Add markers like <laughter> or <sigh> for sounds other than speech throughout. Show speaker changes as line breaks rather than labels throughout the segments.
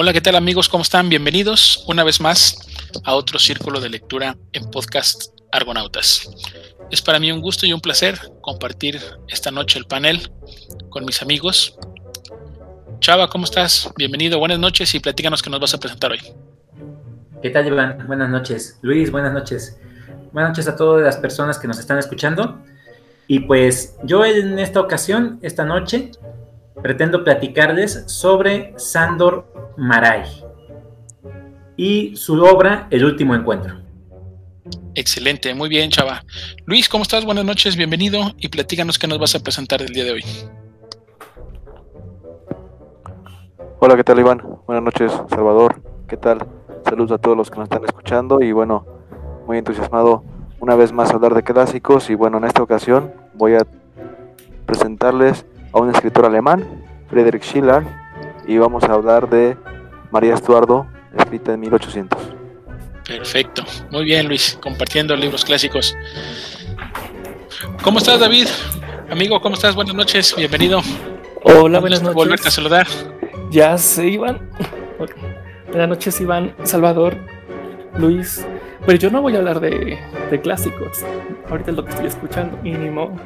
Hola, ¿qué tal amigos? ¿Cómo están? Bienvenidos una vez más a otro círculo de lectura en podcast Argonautas. Es para mí un gusto y un placer compartir esta noche el panel con mis amigos. Chava, ¿cómo estás? Bienvenido, buenas noches y platícanos qué nos vas a presentar hoy.
¿Qué tal, Iván? Buenas noches. Luis, buenas noches. Buenas noches a todas las personas que nos están escuchando. Y pues yo en esta ocasión, esta noche, pretendo platicarles sobre Sandor Maray y su obra El último encuentro.
Excelente, muy bien, Chava. Luis, ¿cómo estás? Buenas noches, bienvenido y platícanos qué nos vas a presentar el día de hoy.
Hola, ¿qué tal, Iván? Buenas noches, Salvador. ¿Qué tal? Saludos a todos los que nos están escuchando y bueno, muy entusiasmado una vez más a hablar de clásicos y bueno, en esta ocasión voy a presentarles a un escritor alemán, Friedrich Schiller, y vamos a hablar de María Estuardo, escrita en 1800.
Perfecto, muy bien Luis, compartiendo libros clásicos. ¿Cómo estás David? Amigo, ¿cómo estás? Buenas noches, bienvenido.
Hola, buenas noches.
Volverte a saludar.
Ya sé, Iván. Buenas noches, Iván, Salvador, Luis. Pero yo no voy a hablar de, de clásicos. Ahorita es lo que estoy escuchando. Mínimo.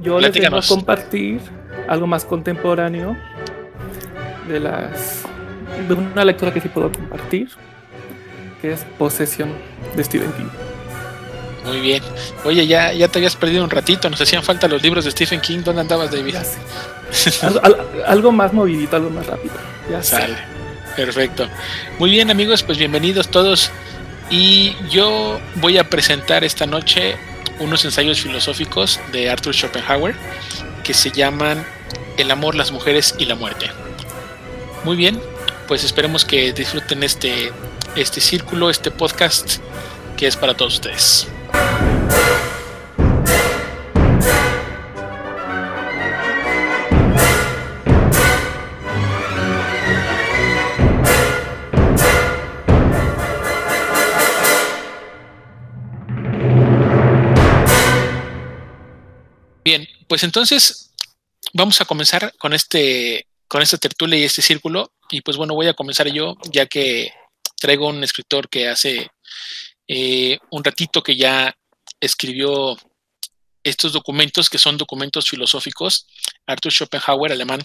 Yo les voy a compartir algo más contemporáneo de las de una lectura que sí puedo compartir, que es Posesión de Stephen King.
Muy bien. Oye, ya, ya te habías perdido un ratito, nos hacían falta los libros de Stephen King. ¿Dónde andabas, David?
algo, algo, más movidito, algo más rápido.
Ya Sale. Perfecto. Muy bien, amigos, pues bienvenidos todos. Y yo voy a presentar esta noche unos ensayos filosóficos de Arthur Schopenhauer que se llaman El amor, las mujeres y la muerte. Muy bien, pues esperemos que disfruten este, este círculo, este podcast que es para todos ustedes. Bien, pues entonces vamos a comenzar con este con esta tertulia y este círculo. Y pues bueno, voy a comenzar yo, ya que traigo un escritor que hace eh, un ratito que ya escribió estos documentos, que son documentos filosóficos, Arthur Schopenhauer, alemán.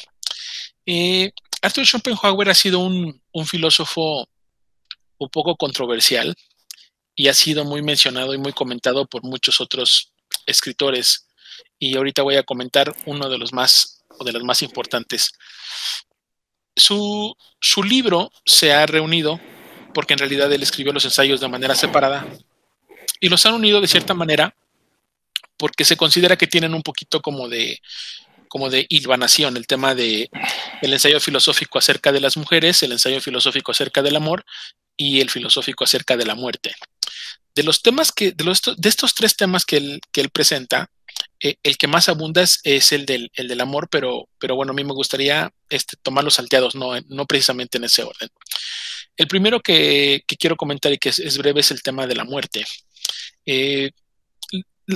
Eh, Arthur Schopenhauer ha sido un, un filósofo un poco controversial y ha sido muy mencionado y muy comentado por muchos otros escritores. Y ahorita voy a comentar uno de los más o de las más importantes. Su, su libro se ha reunido porque en realidad él escribió los ensayos de manera separada y los han unido de cierta manera porque se considera que tienen un poquito como de como de hilvanación, el tema de el ensayo filosófico acerca de las mujeres, el ensayo filosófico acerca del amor y el filosófico acerca de la muerte. De los temas que, de, los, de estos tres temas que él, que él presenta, eh, el que más abunda es, el, del, el, del, amor, pero, pero bueno, a mí me gustaría este, tomar los salteados, no, no precisamente en ese orden. El primero que, quiero comentar y que es, es, breve es el tema de la muerte. Eh,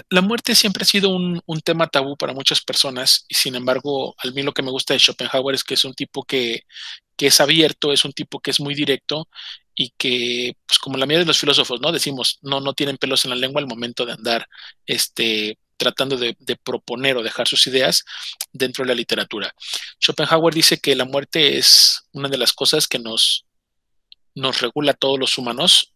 la muerte siempre ha sido un, un, tema tabú para muchas personas y sin embargo, a mí lo que me gusta de Schopenhauer es que es un tipo que, que es abierto, es un tipo que es muy directo y que, pues como la mayoría de los filósofos, ¿no? Decimos, no, no tienen pelos en la lengua al momento de andar, este, tratando de, proponer o dejar sus ideas dentro de la literatura. Schopenhauer dice que la muerte es una de las cosas que nos, nos regula a todos los humanos,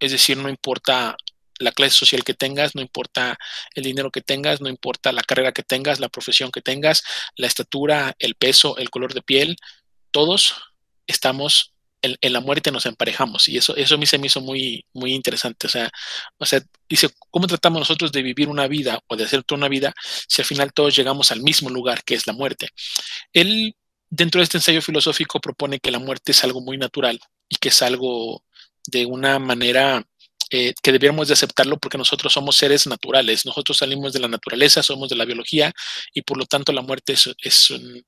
es decir, no importa la clase social que tengas, no importa el dinero que tengas, no importa la carrera que tengas, la profesión que tengas, la estatura, el peso, el color de piel, todos estamos en, la muerte nos emparejamos y eso, eso a mí se me hizo muy, muy interesante. O sea, o sea, dice, ¿cómo tratamos nosotros de vivir una vida o de hacer toda una vida si al final todos llegamos al mismo lugar que es la muerte? Él, dentro de este ensayo filosófico, propone que la muerte es algo muy natural y que es algo de una manera eh, que debiéramos de aceptarlo porque nosotros somos seres naturales, nosotros salimos de la naturaleza, somos de la biología y por lo tanto la muerte es, es un,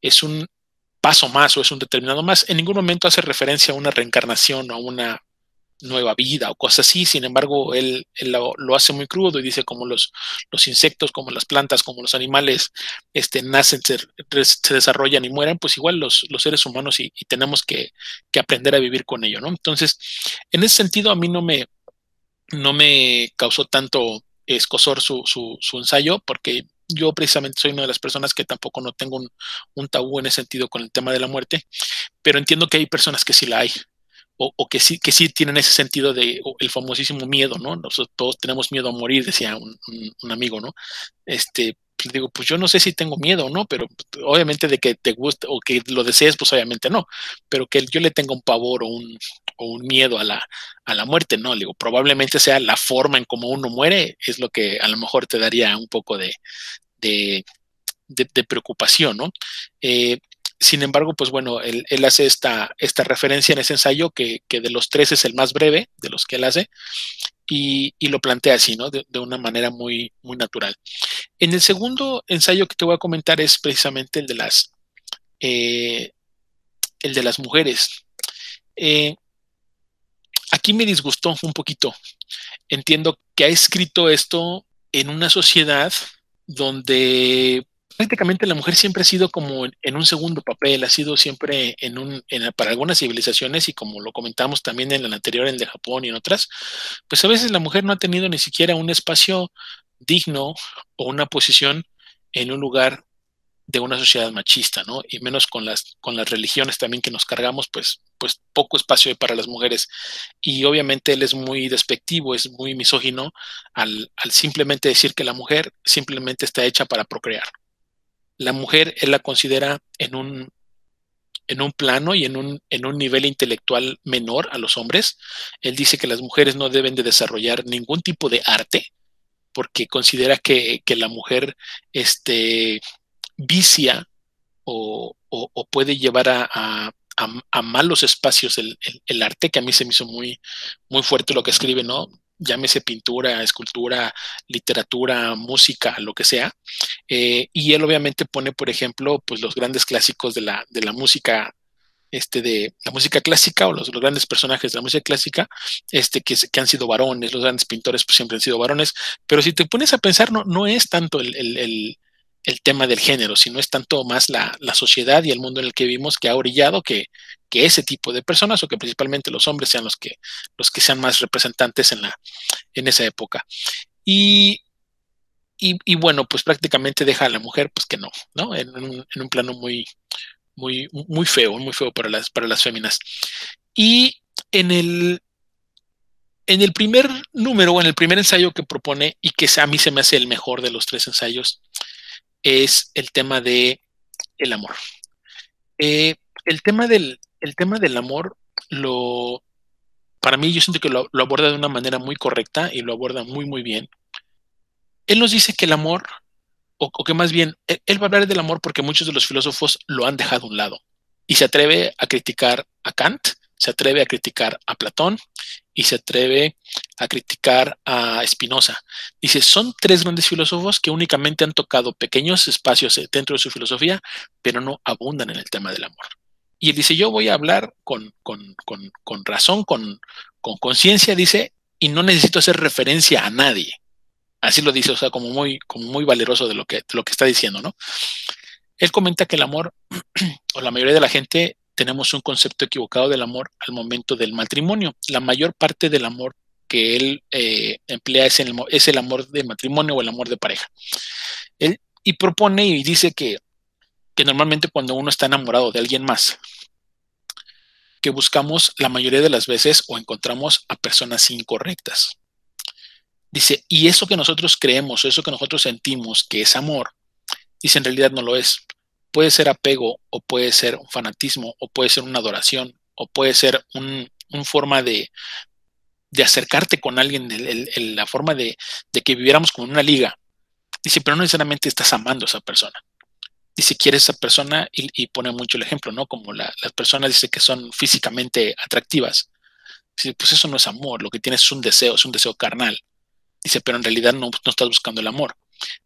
es un paso más o es un determinado más. En ningún momento hace referencia a una reencarnación o a una, nueva vida o cosas así. Sin embargo, él, lo, hace muy crudo y dice como los, los insectos, como las plantas, como los animales este, nacen, se, desarrollan y mueren, pues igual los, los seres humanos y, tenemos que, aprender a vivir con ello, ¿no? Entonces, en ese sentido, a mí no me, no me causó tanto escosor su, su ensayo porque yo precisamente soy una de las personas que tampoco no tengo un, un, tabú en ese sentido con el tema de la muerte, pero entiendo que hay personas que sí la hay o, que sí que sí tienen ese sentido de el famosísimo miedo, ¿no? Nosotros todos tenemos miedo a morir, decía un, amigo, ¿no? Este, pues digo, pues yo no sé si tengo miedo o no, pero obviamente de que te guste o que lo desees, pues obviamente no, pero que yo le tenga un pavor o un, o un miedo a la, a la muerte, ¿no? Digo, probablemente sea la forma en cómo uno muere, es lo que a lo mejor te daría un poco de, de, de, preocupación, ¿no? Eh, sin embargo, pues bueno, él, hace esta, esta, referencia en ese ensayo que, de los tres es el más breve de los que él hace y, lo plantea así, ¿no? De, una manera muy, muy natural. En el segundo ensayo que te voy a comentar es precisamente el de las, eh, el de las mujeres. Eh, aquí me disgustó un poquito. Entiendo que ha escrito esto en una sociedad donde prácticamente la mujer siempre ha sido como en, un segundo papel, ha sido siempre en un, para algunas civilizaciones y como lo comentamos también en la anterior, en de Japón y en otras, pues a veces la mujer no ha tenido ni siquiera un espacio digno o una posición en un lugar de una sociedad machista, ¿no? Y menos con las, con las religiones también que nos cargamos, pues, pues poco espacio hay para las mujeres. Y obviamente él es muy despectivo, es muy misógino al, al simplemente decir que la mujer simplemente está hecha para procrear la mujer él la considera en un, en un plano y en un, en un nivel intelectual menor a los hombres. Él dice que las mujeres no deben de desarrollar ningún tipo de arte porque considera que, la mujer este, vicia o, puede llevar a, malos espacios el, el, arte, que a mí se me hizo muy, muy fuerte lo que escribe, ¿no? llámese pintura, escultura, literatura, música, lo que sea. Eh, y él obviamente pone, por ejemplo, pues los grandes clásicos de la, de la música, este, de la música clásica o los, grandes personajes de la música clásica, este, que, que, han sido varones, los grandes pintores pues siempre han sido varones, pero si te pones a pensar, no, no es tanto el tema del género, sino es tanto más la, sociedad y el mundo en el que vivimos que ha orillado que, ese tipo de personas o que principalmente los hombres sean los que, los que sean más representantes en, la, en esa época. Y, y, bueno, pues prácticamente deja a la mujer, pues que no, ¿no? En un, plano muy, muy, muy feo, muy feo para las, para las féminas. Y en el, en el primer número, en el primer ensayo que propone, y que a mí se me hace el mejor de los tres ensayos, es el tema de el amor. Eh, el, tema del, el tema del amor, lo, para mí yo siento que lo, aborda de una manera muy correcta y lo aborda muy, muy bien. Él nos dice que el amor, o, que más bien, él, él, va a hablar del amor porque muchos de los filósofos lo han dejado a un lado y se atreve a criticar a Kant, se atreve a criticar a Platón y se atreve a criticar a Spinoza. Dice, son tres grandes filósofos que únicamente han tocado pequeños espacios dentro de su filosofía, pero no abundan en el tema del amor. Y él dice, yo voy a hablar con, razón, con conciencia, dice, y no necesito hacer referencia a nadie. Así lo dice, o sea, como muy, como muy valeroso de lo, que, de lo que está diciendo, ¿no? Él comenta que el amor, <clears throat> o la mayoría de la gente, tenemos un concepto equivocado del amor al momento del matrimonio. La mayor parte del amor que él eh, emplea es el, amor de matrimonio o el amor de pareja. Él, y propone y dice que, que normalmente cuando uno está enamorado de alguien más, que buscamos la mayoría de las veces o encontramos a personas incorrectas. Dice, y eso que nosotros creemos, eso que nosotros sentimos que es amor, dice en realidad no lo es puede ser apego o puede ser un fanatismo o puede ser una adoración o puede ser una forma de, acercarte con alguien, la forma de, que viviéramos como en una liga. Dice, pero no necesariamente estás amando a esa persona. Dice, quieres a esa persona y, pone mucho el ejemplo, ¿no? Como las personas dice que son físicamente atractivas. Dice, pues eso no es amor, lo que tienes es un deseo, es un deseo carnal. Dice, pero en realidad no, no estás buscando el amor.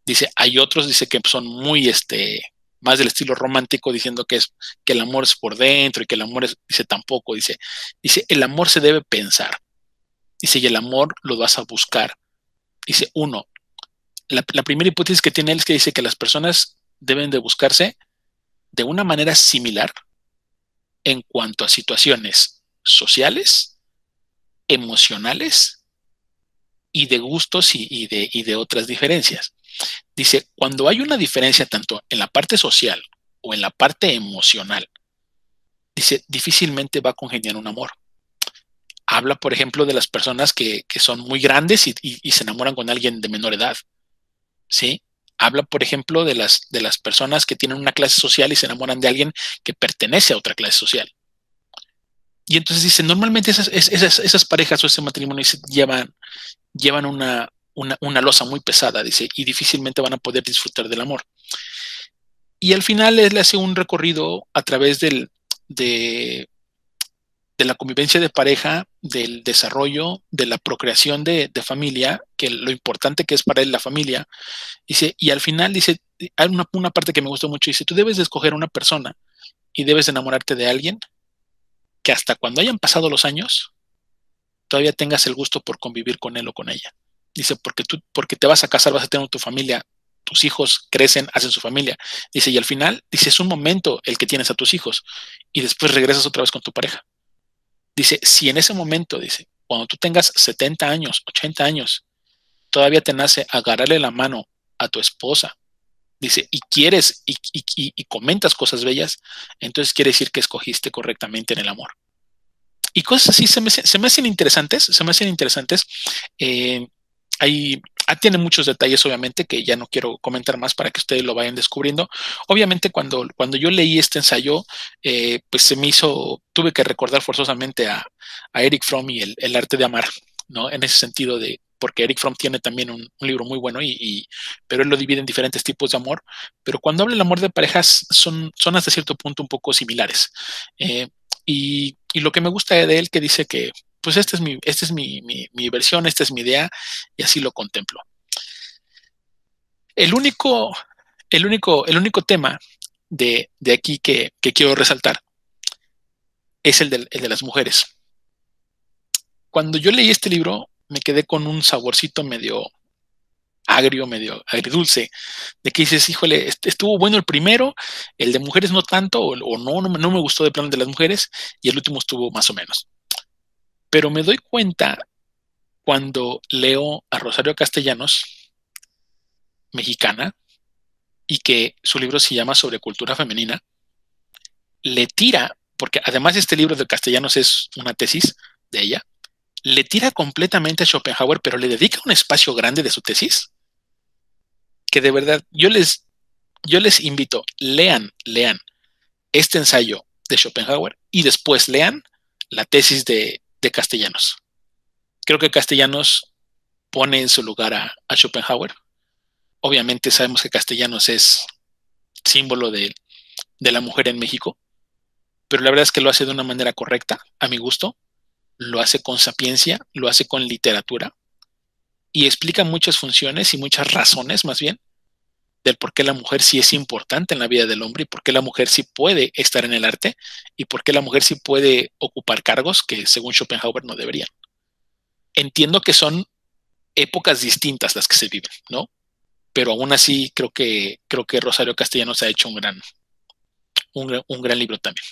Dice, hay otros, dice que son muy, este, más del estilo romántico, diciendo que es que el amor es por dentro y que el amor es, dice tampoco, dice, dice, el amor se debe pensar. Dice, y el amor lo vas a buscar. Dice, uno, la, primera hipótesis que tiene él es que dice que las personas deben de buscarse de una manera similar en cuanto a situaciones sociales, emocionales y de gustos y, de, y de otras diferencias. Dice, cuando hay una diferencia tanto en la parte social o en la parte emocional, dice, difícilmente va a congeniar un amor. Habla, por ejemplo, de las personas que, son muy grandes y, y, se enamoran con alguien de menor edad. ¿Sí? Habla, por ejemplo, de las, de las personas que tienen una clase social y se enamoran de alguien que pertenece a otra clase social. Y entonces dice, normalmente esas, esas, esas parejas o ese matrimonio llevan, llevan una, una, una, losa muy pesada, dice, y difícilmente van a poder disfrutar del amor. Y al final él hace un recorrido a través del, de, de la convivencia de pareja, del desarrollo, de la procreación de, familia, que lo importante que es para él la familia. Dice, y al final dice, hay una, una parte que me gustó mucho, dice, tú debes de escoger una persona y debes enamorarte de alguien que hasta cuando hayan pasado los años, todavía tengas el gusto por convivir con él o con ella. Dice, porque tú, porque te vas a casar, vas a tener tu familia, tus hijos crecen, hacen su familia. Dice, y al final, dice, es un momento el que tienes a tus hijos y después regresas otra vez con tu pareja. Dice, si en ese momento, dice, cuando tú tengas 70 años, 80 años, todavía te nace agarrarle la mano a tu esposa, dice, y quieres y, y, comentas cosas bellas, entonces quiere decir que escogiste correctamente en el amor. Y cosas así se me, se me hacen interesantes, se me hacen interesantes. Eh, hay, ah, tiene muchos detalles, obviamente, que ya no quiero comentar más para que ustedes lo vayan descubriendo. Obviamente, cuando, cuando yo leí este ensayo, eh, pues se me hizo, tuve que recordar forzosamente a, Eric Fromm y el, arte de amar, ¿no? En ese sentido de, porque Eric Fromm tiene también un, libro muy bueno, y, pero él lo divide en diferentes tipos de amor. Pero cuando habla del amor de parejas, son, son hasta cierto punto un poco similares. Eh, y, y, lo que me gusta de él, que dice que pues esta es mi, esta es mi, versión, esta es mi idea y así lo contemplo. El único, el único, el único tema de, aquí que, quiero resaltar es el de, de las mujeres. Cuando yo leí este libro, me quedé con un saborcito medio agrio, medio agridulce, de que dices, híjole, estuvo bueno el primero, el de mujeres no tanto, o, no, no, no, me gustó de plano de las mujeres, y el último estuvo más o menos. Pero me doy cuenta cuando leo a Rosario Castellanos, mexicana, y que su libro se llama Sobre cultura femenina, le tira, porque además este libro de Castellanos es una tesis de ella, le tira completamente a Schopenhauer, pero le dedica un espacio grande de su tesis, que de verdad yo les, yo les invito, lean, lean este ensayo de Schopenhauer y después lean la tesis de de Castellanos. Creo que Castellanos pone en su lugar a, Schopenhauer. Obviamente sabemos que Castellanos es símbolo de, de, la mujer en México, pero la verdad es que lo hace de una manera correcta, a mi gusto, lo hace con sapiencia, lo hace con literatura y explica muchas funciones y muchas razones más bien del por qué la mujer sí es importante en la vida del hombre y por qué la mujer sí puede estar en el arte y por qué la mujer sí puede ocupar cargos que según Schopenhauer no deberían. Entiendo que son épocas distintas las que se viven, ¿no? Pero aún así creo que, creo que Rosario Castellanos ha hecho un gran, un, gran libro también.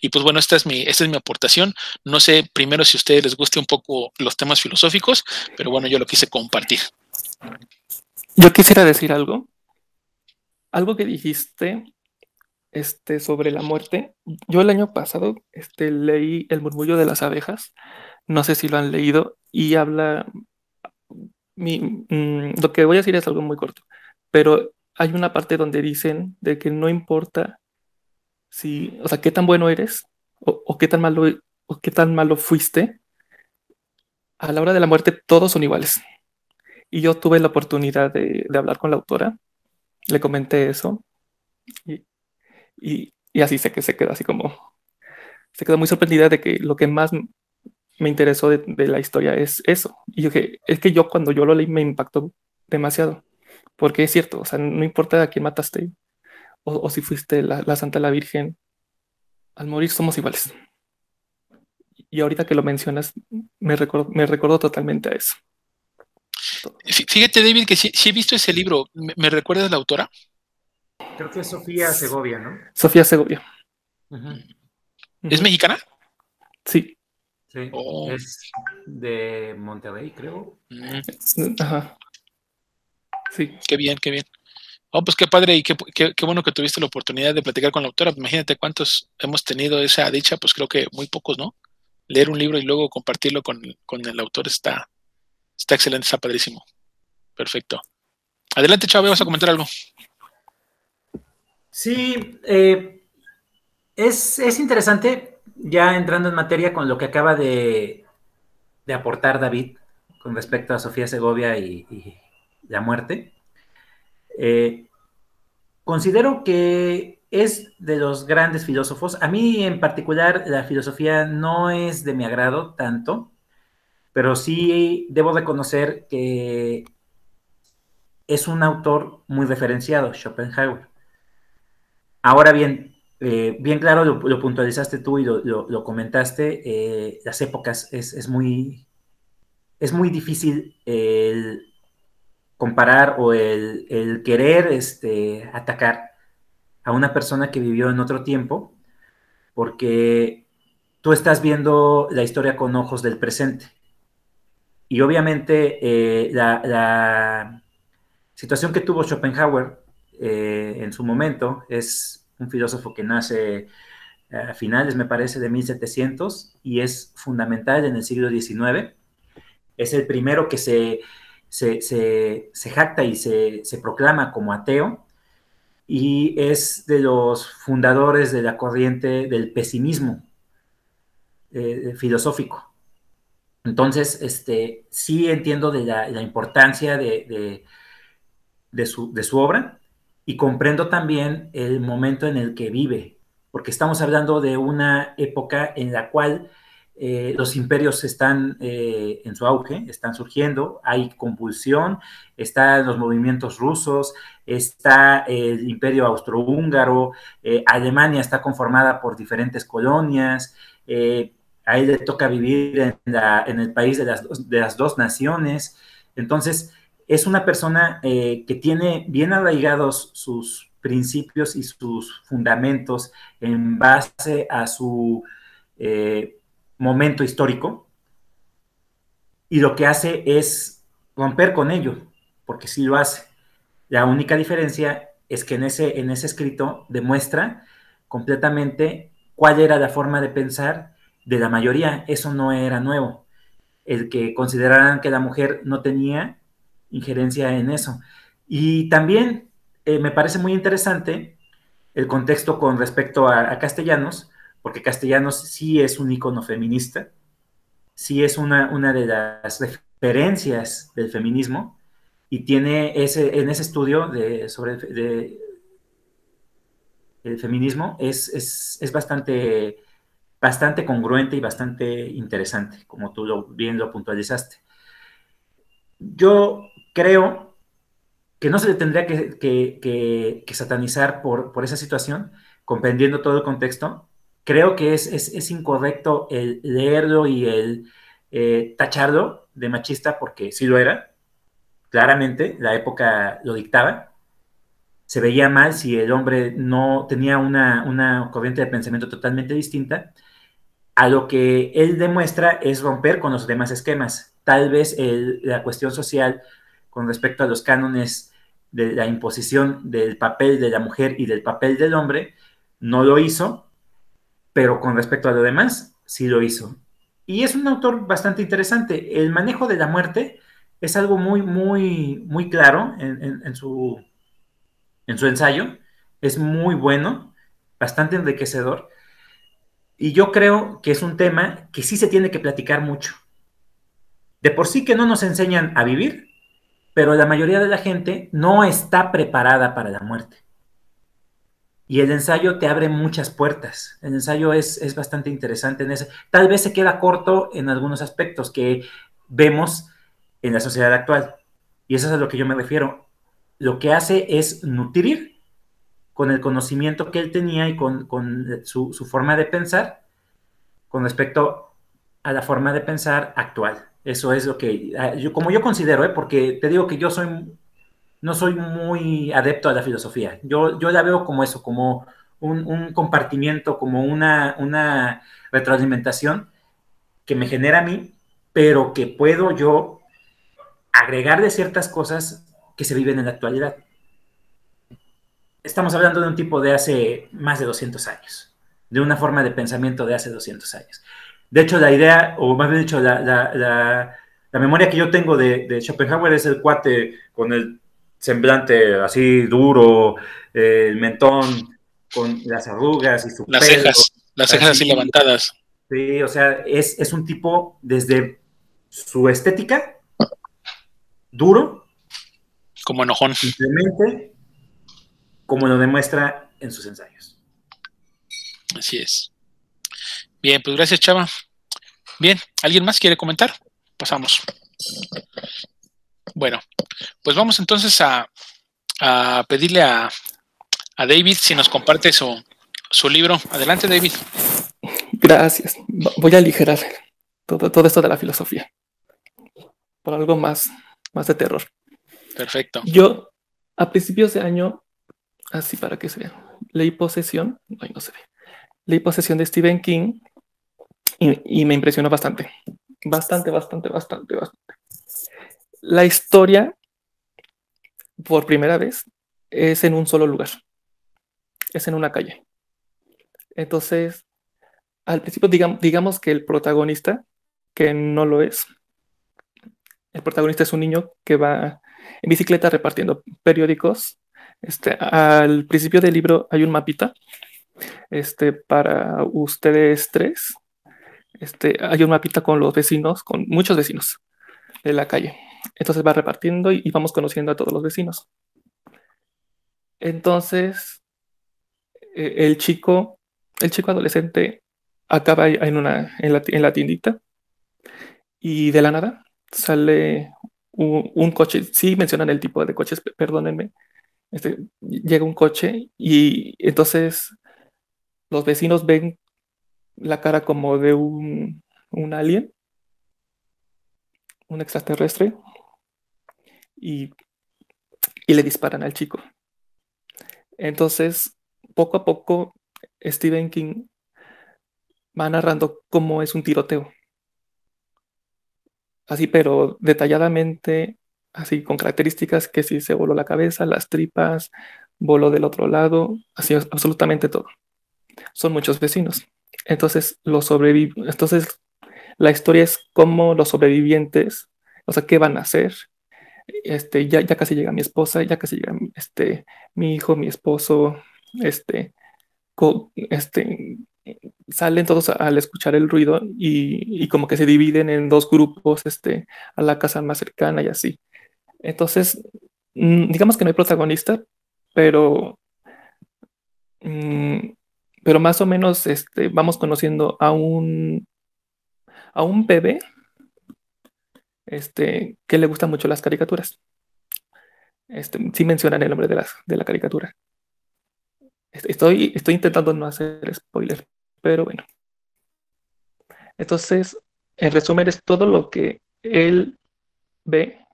Y pues bueno, esta es, mi, esta es mi aportación. No sé primero si a ustedes les guste un poco los temas filosóficos, pero bueno, yo lo quise compartir.
Yo quisiera decir algo algo que dijiste este, sobre la muerte. Yo el año pasado este, leí El murmullo de las abejas. No sé si lo han leído y habla... Mi, mm, lo que voy a decir es algo muy corto, pero hay una parte donde dicen de que no importa si, o sea, qué tan bueno eres o, qué tan malo o qué tan malo fuiste. A la hora de la muerte todos son iguales. Y yo tuve la oportunidad de hablar con la autora le comenté eso y, así sé que se quedó así como, se quedó muy sorprendida de que lo que más me interesó de, la historia es eso. Y yo dije, es que yo cuando yo lo leí me impactó demasiado, porque es cierto, o sea, no importa a quién mataste o, si fuiste la, la Santa la Virgen, al morir somos iguales. y ahorita que lo mencionas, me recuerdo, me recuerdo totalmente a eso.
Fíjate, David, que sí, he visto ese libro. ¿Me, recuerda recuerdas la autora?
Creo que es Sofía Segovia, ¿no?
Sofía Segovia.
¿Es mexicana?
Sí.
Sí, oh. es de Monterrey, creo.
Ajá. Sí.
Qué bien, qué bien. Oh, pues qué padre y qué, bueno que tuviste la oportunidad de platicar con la autora. Imagínate cuántos hemos tenido esa dicha, pues creo que muy pocos, ¿no? Leer un libro y luego compartirlo con, el autor está, está excelente, está padrísimo. Perfecto. Adelante, Chávez, vas a comentar algo.
Sí, eh, es, es interesante ya entrando en materia con lo que acaba de, aportar David con respecto a Sofía Segovia y, la muerte, eh, considero que es de los grandes filósofos. A mí en particular la filosofía no es de mi agrado tanto, pero sí debo reconocer que es un autor muy referenciado, Schopenhauer. Ahora bien, eh, bien claro, lo, puntualizaste tú y lo, comentaste, eh, las épocas es, muy, es muy difícil el comparar o el, querer este, atacar a una persona que vivió en otro tiempo, porque tú estás viendo la historia con ojos del presente. Y obviamente eh, la, situación que tuvo Schopenhauer en su momento es un filósofo que nace eh, a finales, me parece, de 1700 y es fundamental en el siglo XIX. Es el primero que se, se, jacta y se, proclama como ateo y es de los fundadores de la corriente del pesimismo eh, filosófico. Entonces, este, sí entiendo de la, importancia de, de, su, de, su, obra y comprendo también el momento en el que vive, porque estamos hablando de una época en la cual eh, los imperios están eh, en su auge, están surgiendo, hay convulsión, están los movimientos rusos, está el imperio austrohúngaro, eh, Alemania está conformada por diferentes colonias, a él le toca vivir en, el país de las, de las dos naciones, entonces es una persona eh, que tiene bien arraigados sus principios y sus fundamentos en base a su eh, momento histórico y lo que hace es romper con ello, porque sí lo hace. La única diferencia es que en ese, en ese escrito demuestra completamente cuál era la forma de pensar de la mayoría. Eso no era nuevo. El que consideraran que la mujer no tenía injerencia en eso. Y también eh, me parece muy interesante el contexto con respecto a, Castellanos, porque Castellanos sí es un icono feminista, sí es una, una de las referencias del feminismo y tiene ese, en ese estudio de, sobre el feminismo es, es, bastante, bastante congruente y bastante interesante, como tú bien lo puntualizaste. Yo creo que no se le tendría que, satanizar por, esa situación, comprendiendo todo el contexto. Creo que es, incorrecto el leerlo y el eh, tacharlo de machista porque sí lo era. Claramente, la época lo dictaba. Se veía mal si el hombre no tenía una, una corriente de pensamiento totalmente distinta. A lo que él demuestra es romper con los demás esquemas. Tal vez la cuestión social con respecto a los cánones de la imposición del papel de la mujer y del papel del hombre, no lo hizo, pero con respecto a lo demás, sí lo hizo. Y es un autor bastante interesante. El manejo de la muerte es algo muy, muy, muy claro en, su, en su ensayo. Es muy bueno, bastante enriquecedor. Y yo creo que es un tema que sí se tiene que platicar mucho. De por sí que no nos enseñan a vivir, pero la mayoría de la gente no está preparada para la muerte. Y el ensayo te abre muchas puertas. El ensayo es, bastante interesante en ese. Tal vez se queda corto en algunos aspectos que vemos en la sociedad actual. Y eso es a lo que yo me refiero. Lo que hace es nutrir con el conocimiento que él tenía y con, su, su, forma de pensar con respecto a la forma de pensar actual. Eso es lo que, ah, yo, como yo considero, ¿eh? porque te digo que yo soy, no soy muy adepto a la filosofía. Yo, yo la veo como eso, como un, compartimiento, como una, una retroalimentación que me genera a mí, pero que puedo yo agregar de ciertas cosas que se viven en la actualidad. Estamos hablando de un tipo de hace más de 200 años, de una forma de pensamiento de hace 200 años. De hecho, la idea, o más bien dicho, la, la, la, memoria que yo tengo de, de, Schopenhauer es el cuate con el semblante así duro, el mentón con las arrugas y su
Las cejas, las cejas así, levantadas.
Sí, o sea, es, es un tipo desde su estética, duro.
Como enojón.
Simplemente como lo demuestra en sus ensayos.
Así es. Bien, pues gracias, Chava. Bien, ¿alguien más quiere comentar? Pasamos. Bueno, pues vamos entonces a, a pedirle a, a, David si nos comparte su, su, libro. Adelante, David.
Gracias. Voy a aligerar todo, todo esto de la filosofía por algo más, más de terror.
Perfecto.
Yo, a principios de año, así para que se vea, leí Posesión, ay, no se ve, leí Posesión de Stephen King y, me impresionó bastante. Bastante, bastante, bastante, bastante. La historia, por primera vez, es en un solo lugar. Es en una calle. Entonces, al principio, digamos que el protagonista, que no lo es, el protagonista es un niño que va en bicicleta repartiendo periódicos. Este, al principio del libro hay un mapita este, para ustedes tres este, hay un mapita con los vecinos, con muchos vecinos de la calle. Entonces va repartiendo y, vamos conociendo a todos los vecinos. Entonces, e, el chico, el chico adolescente acaba en, una, en, la, tiendita y de la nada sale un, coche. Sí mencionan el tipo de coches, perdónenme. Este, llega un coche y entonces los vecinos ven la cara como de un, un alien, un extraterrestre, y, y le disparan al chico. Entonces, poco a poco, Stephen King va narrando cómo es un tiroteo. Así, pero detalladamente, así con características que si se voló la cabeza, las tripas, voló del otro lado, así absolutamente todo. Son muchos vecinos. Entonces, los sobreviv entonces la historia es cómo los sobrevivientes, o sea, qué van a hacer. Este, ya, ya casi llega mi esposa, ya casi llega este, mi hijo, mi esposo, este, este, salen todos al escuchar el ruido y, y, como que se dividen en dos grupos este, a la casa más cercana y así. Entonces, mm, digamos que no hay protagonista, pero mmm, pero más o menos este, vamos conociendo a un, a un bebé este, que le gustan mucho las caricaturas. Este, sí mencionan el nombre de, las, de la caricatura. Estoy, estoy intentando no hacer spoiler, pero bueno. Entonces, en resumen, es todo lo que él ve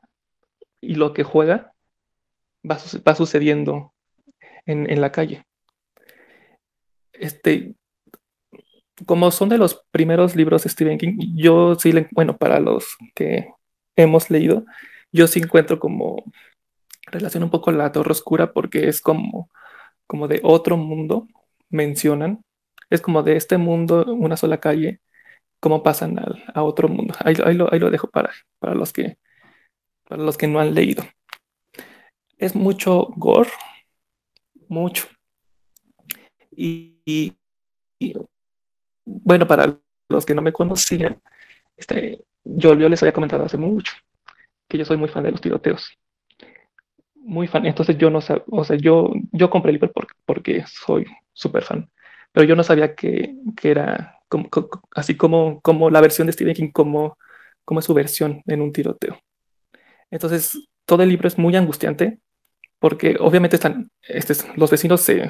y lo que juega va, va sucediendo en, en la calle este, como son de los primeros libros de Stephen King, yo sí, bueno, para los que hemos leído, yo sí encuentro como relación un poco la Torre Oscura porque es como, como de otro mundo, mencionan. Es como de este mundo, una sola calle, cómo pasan a otro mundo. Ahí, lo, ahí lo dejo para, para, los que, para los que no han leído. Es mucho gore, mucho. Y, bueno, para los que no me conocían, este, yo, les había comentado hace mucho que yo soy muy fan de los tiroteos. Muy fan. Entonces yo no sabía, o sea, yo, yo compré el libro porque, soy súper fan. Pero yo no sabía que, que era como, así como, como la versión de Stephen King, como, como su versión en un tiroteo. Entonces, todo el libro es muy angustiante porque obviamente están, este, los vecinos se,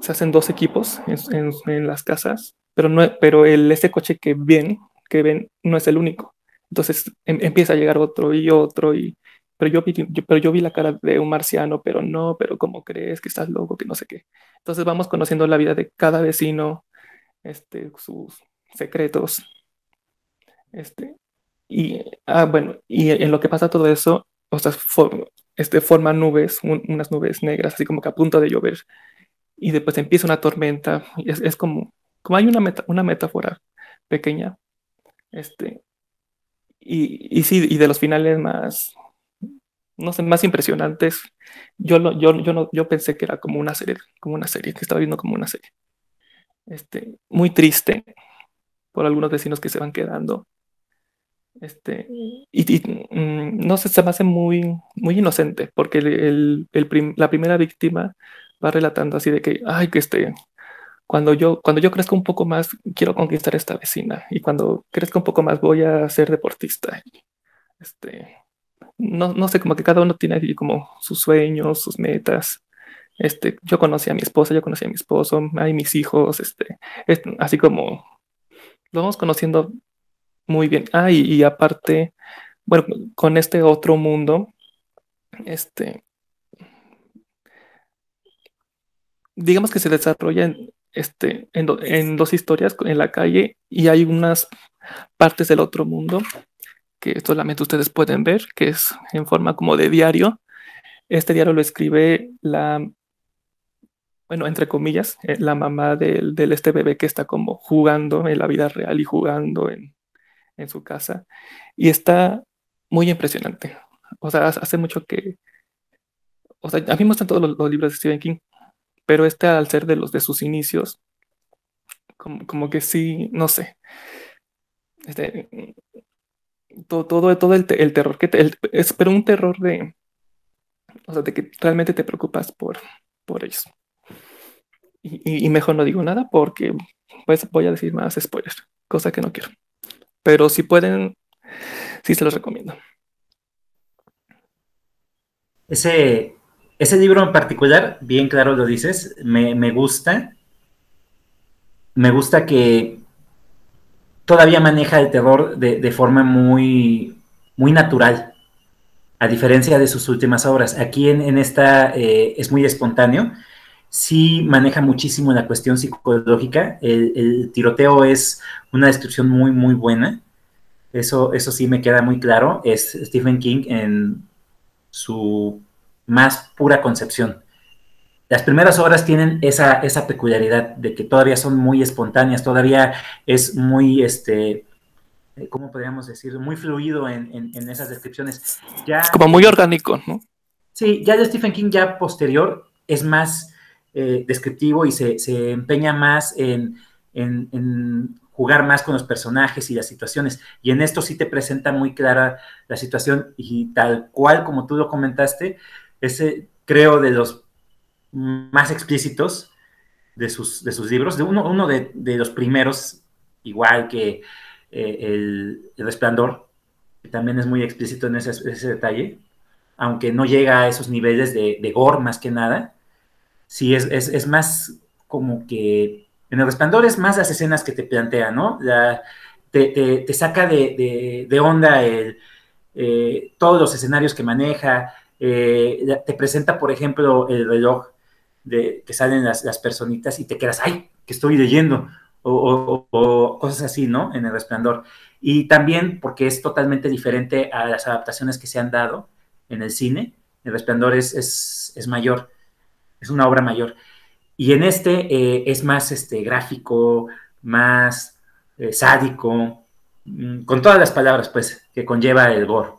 se hacen dos equipos en, las casas, pero, no, pero el, este coche que ven, que ven no es el único. Entonces em, empieza a llegar otro y otro y pero yo, vi, pero yo vi la cara de un marciano, pero no, pero ¿cómo crees que estás loco, que no sé qué? Entonces vamos conociendo la vida de cada vecino, este, sus secretos, este, y, ah, bueno, y en lo que pasa todo eso, o sea, este, forman nubes, unas nubes negras, así como que a punto de llover, y después empieza una tormenta, es, es como, como hay una, meta, una metáfora pequeña, este, y, y sí, y de los finales más, no sé, más impresionantes. Yo, lo, yo, yo, no, yo pensé que era como una serie, como una serie, que estaba viendo como una serie. Este, muy triste por algunos vecinos que se van quedando. Este, y, mm, no sé, se me hace muy, muy inocente, porque el, el, la primera víctima va relatando así de que, ay, que este, cuando yo, cuando yo crezca un poco más, quiero conquistar esta vecina, y cuando crezca un poco más, voy a ser deportista. Este, no, no sé, como que cada uno tiene como sus sueños, sus metas. Este, yo conocí a mi esposa, yo conocí a mi esposo, hay mis hijos, este, así como lo vamos conociendo muy bien. Ah, y, aparte, bueno, con este otro mundo, este, digamos que se desarrolla en, este, en, dos historias en la calle y hay unas partes del otro mundo que solamente ustedes pueden ver, que es en forma como de diario. Este diario lo escribe la, bueno, entre comillas, eh, la mamá del, este bebé que está como jugando en la vida real y jugando en, en su casa. Y está muy impresionante. O sea, hace mucho que... O sea, a mí me gustan todos los, libros de Stephen King, pero este al ser de los de sus inicios, como, como que sí, no sé. Este, todo, todo, todo el, terror que te, es, pero un terror de, o sea, de que realmente te preocupas por, por ellos. Y, y, mejor no digo nada porque pues voy a decir más spoilers, cosa que no quiero. Pero si pueden, sí se los recomiendo.
Ese, ese libro en particular, bien claro lo dices, me, me gusta. Me gusta que todavía maneja el terror de, forma muy, muy natural, a diferencia de sus últimas obras. Aquí en, esta eh, es muy espontáneo, sí maneja muchísimo la cuestión psicológica, el, tiroteo es una descripción muy, muy buena, eso, eso sí me queda muy claro, es Stephen King en su más pura concepción las primeras obras tienen esa, esa peculiaridad de que todavía son muy espontáneas, todavía es muy, este, ¿cómo podríamos decir? Muy fluido en, esas descripciones.
Ya, es como muy orgánico, ¿no?
Sí, ya de Stephen King ya posterior es más eh, descriptivo y se, empeña más en, jugar más con los personajes y las situaciones. Y en esto sí te presenta muy clara la situación y tal cual como tú lo comentaste, ese creo de los más explícitos de sus, de sus libros, de uno, uno de, los primeros, igual que eh, el, Resplandor, que también es muy explícito en ese, ese, detalle, aunque no llega a esos niveles de, de gore más que nada, sí es, es, más como que en el Resplandor es más las escenas que te plantea, ¿no? La, te, te, saca de, de onda el, eh, todos los escenarios que maneja, eh, te presenta, por ejemplo, el reloj de que salen las, las personitas y te quedas, ay, que estoy leyendo, o, cosas así, ¿no? En el resplandor. Y también porque es totalmente diferente a las adaptaciones que se han dado en el cine. El resplandor es, es, mayor, es una obra mayor. Y en este eh, es más este, gráfico, más eh, sádico, mm, con todas las palabras, pues, que conlleva el gore.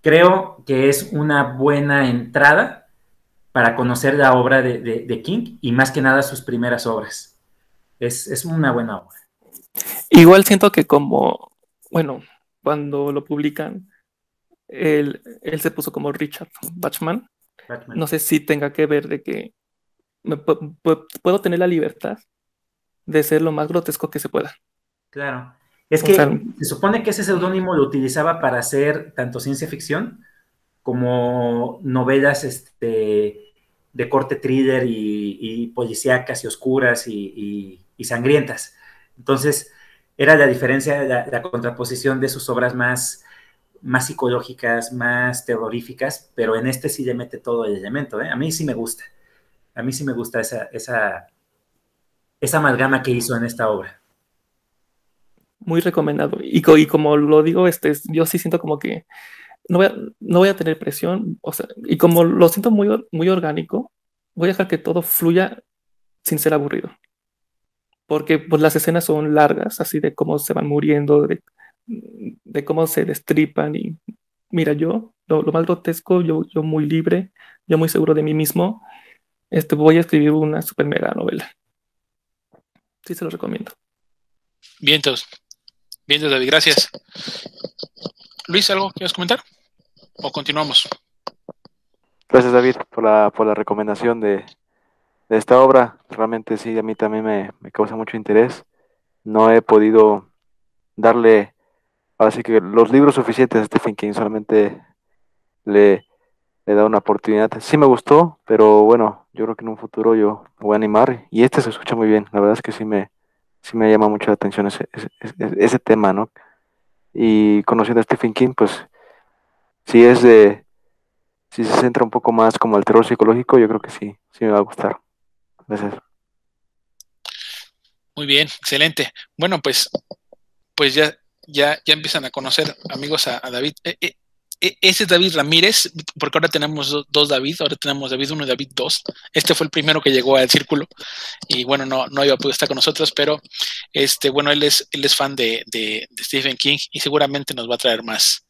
Creo que es una buena entrada para conocer la obra de, King y más que nada sus primeras obras. Es, una buena obra.
Igual siento que como, bueno, cuando lo publican, él, se puso como Richard Bachman. No sé si tenga que ver de que puedo tener la libertad de ser lo más grotesco que se pueda.
Claro. Es que se supone que ese seudónimo lo utilizaba para hacer tanto ciencia ficción como novelas este, de corte thriller y, y policíacas y oscuras y, sangrientas. Entonces, era la diferencia, la, la contraposición de sus obras más, más psicológicas, más terroríficas, pero en este sí le mete todo el elemento. ¿eh? A mí sí me gusta. A mí sí me gusta esa, esa, esa amalgama que hizo en esta obra.
Muy recomendado. Y, co- y como lo digo, este, yo sí siento como que no voy a, no voy a tener presión. O sea, y como lo siento muy, muy orgánico, voy a dejar que todo fluya sin ser aburrido. Porque pues, las escenas son largas, así de cómo se van muriendo, de, de cómo se destripan. Y mira, yo, lo, lo más grotesco, yo, yo muy libre, yo muy seguro de mí mismo, este, voy a escribir una super mega novela. Sí, se lo recomiendo.
Vientos. Vientos, David, gracias. Luis, ¿algo quieres comentar? ¿O continuamos?
Gracias David por la, por la recomendación de, de esta obra. Realmente sí, a mí también me, me causa mucho interés. No he podido darle, así que los libros suficientes a Stephen King, solamente le, le da una oportunidad. Sí me gustó, pero bueno, yo creo que en un futuro yo me voy a animar. Y este se escucha muy bien, la verdad es que sí me, sí me llama mucho la atención ese, ese, ese- ese tema, ¿no? Y conociendo a Stephen King, pues si es de, si se centra un poco más como al terror psicológico, yo creo que sí, sí me va a gustar. Gracias.
Muy bien, excelente. Bueno, pues, pues ya, ya, ya empiezan a conocer amigos a, David. Eh, eh, eh, ese es David Ramírez, porque ahora tenemos do- dos David, ahora tenemos David 1 y David 2. Este fue el primero que llegó al círculo y bueno, no, no había podido estar con nosotros, pero este, bueno, él es, él es fan de, de, Stephen King y seguramente nos va a traer más,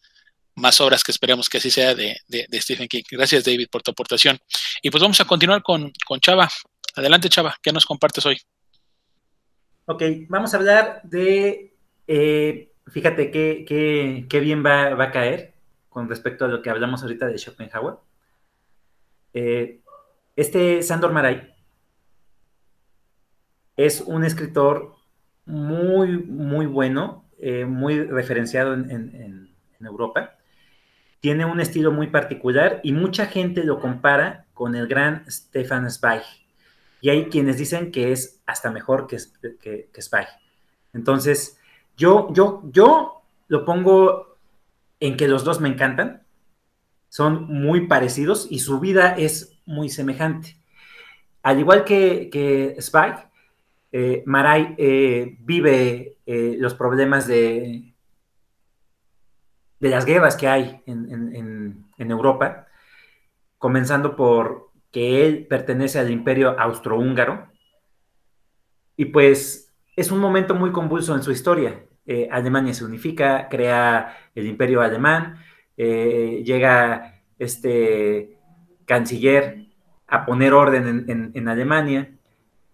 más obras que esperemos que así sea de, de, de Stephen King. Gracias, David, por tu aportación. Y pues vamos a continuar con, con Chava. Adelante, Chava, ¿qué nos compartes hoy?
Ok, vamos a hablar de, eh, fíjate qué, qué, qué bien va, va a caer con respecto a lo que hablamos ahorita de Schopenhauer. Eh, este Sandor Maray es un escritor muy, muy bueno, eh, muy referenciado en, Europa. Tiene un estilo muy particular y mucha gente lo compara con el gran Stefan Zweig. Y hay quienes dicen que es hasta mejor que, que, que Zweig. Entonces, yo, yo, yo lo pongo en que los dos me encantan. Son muy parecidos y su vida es muy semejante. Al igual que, que Zweig, eh, Maray eh, vive eh, los problemas de, de las guerras que hay en, en, en Europa, comenzando por que él pertenece al imperio austrohúngaro. Y pues es un momento muy convulso en su historia. Eh, Alemania se unifica, crea el imperio alemán, eh, llega este canciller a poner orden en, Alemania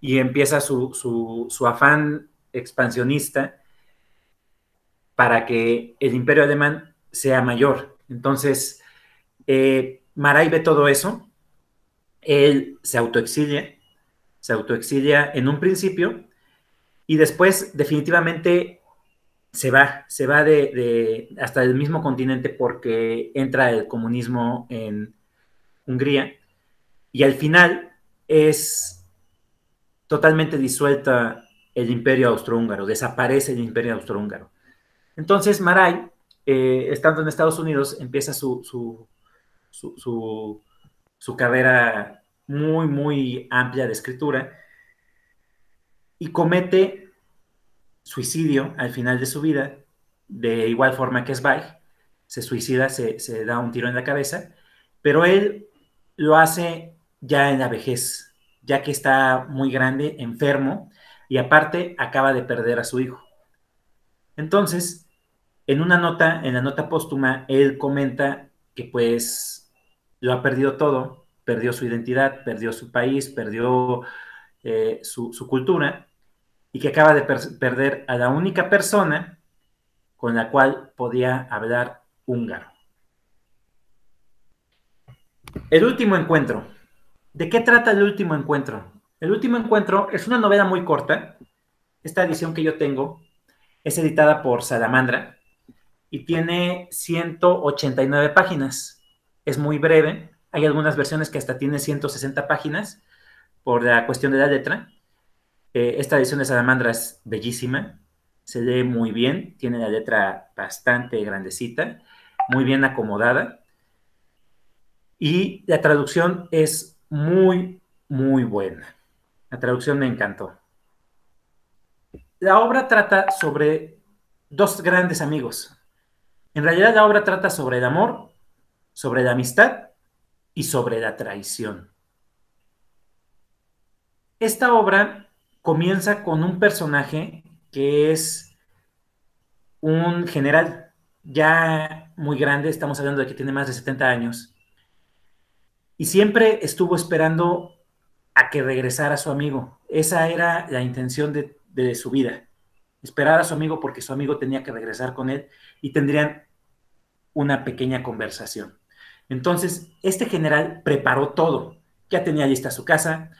y empieza su, su, su, afán expansionista para que el imperio alemán sea mayor. Entonces, eh, Maray ve todo eso, él se autoexilia, se autoexilia en un principio y después definitivamente se va, se va de, hasta el mismo continente porque entra el comunismo en Hungría y al final es totalmente disuelta el imperio austrohúngaro, desaparece el imperio austrohúngaro. Entonces Maray, eh, estando en Estados Unidos, empieza su, su, su, su, su carrera muy, muy amplia de escritura y comete suicidio al final de su vida, de igual forma que Zweig, se suicida, se, da un tiro en la cabeza, pero él lo hace ya en la vejez, ya que está muy grande, enfermo, y aparte acaba de perder a su hijo. Entonces, en una nota, en la nota póstuma, él comenta que pues lo ha perdido todo, perdió su identidad, perdió su país, perdió eh, su, cultura, y que acaba de per perder a la única persona con la cual podía hablar húngaro. El último encuentro. ¿De qué trata el último encuentro? El último encuentro es una novela muy corta. Esta edición que yo tengo es editada por Salamandra y tiene 189 páginas. Es muy breve. Hay algunas versiones que hasta tiene 160 páginas por la cuestión de la letra. Eh, esta edición de Salamandra es bellísima. se lee muy bien, tiene la letra bastante grandecita, muy bien acomodada. Y la traducción es muy, muy buena. La traducción me encantó. La obra trata sobre dos grandes amigos. En realidad la obra trata sobre el amor, sobre la amistad y sobre la traición. Esta obra comienza con un personaje que es un general ya muy grande, estamos hablando de que tiene más de 70 años, y siempre estuvo esperando a que regresara su amigo. Esa era la intención de, de su vida, esperar a su amigo porque su amigo tenía que regresar con él y tendrían una pequeña conversación. Entonces, este general preparó todo. Ya tenía lista su casa,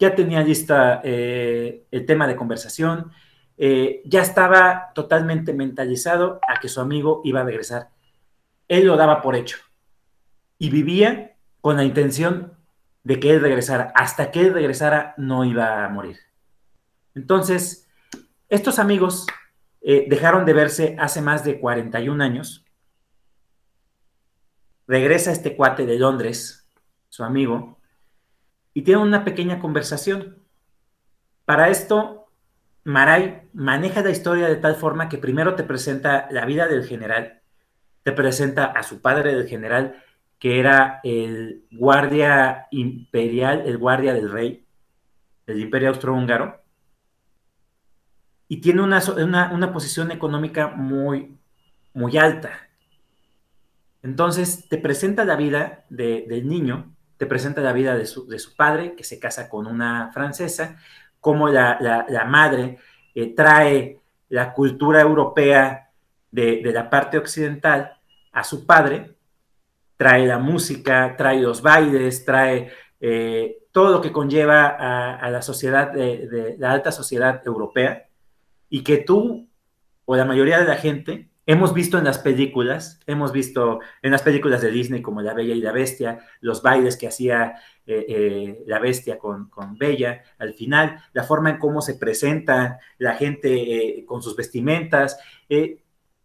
ya tenía lista eh, el tema de conversación, eh, ya estaba totalmente mentalizado a que su amigo iba a regresar. Él lo daba por hecho y vivía con la intención de que él regresara. Hasta que él regresara no iba a morir. Entonces, estos amigos eh, dejaron de verse hace más de 41 años. Regresa este cuate de Londres, su amigo, y tienen una pequeña conversación. Para esto, Maray maneja la historia de tal forma que primero te presenta la vida del general, te presenta a su padre del general, que era el guardia imperial, el guardia del rey del imperio austrohúngaro, y tiene una, una, posición económica muy, muy alta. Entonces te presenta la vida del niño te presenta la vida de su, padre, que se casa con una francesa, cómo la, madre eh, trae la cultura europea de, la parte occidental a su padre, trae la música, trae los bailes, trae eh, todo lo que conlleva a, la sociedad, de, la alta sociedad europea, y que tú o la mayoría de la gente Hemos visto en las películas, hemos visto en las películas de Disney como La Bella y la Bestia, los bailes que hacía eh, eh, la Bestia con, Bella al final, la forma en cómo se presenta la gente eh, con sus vestimentas.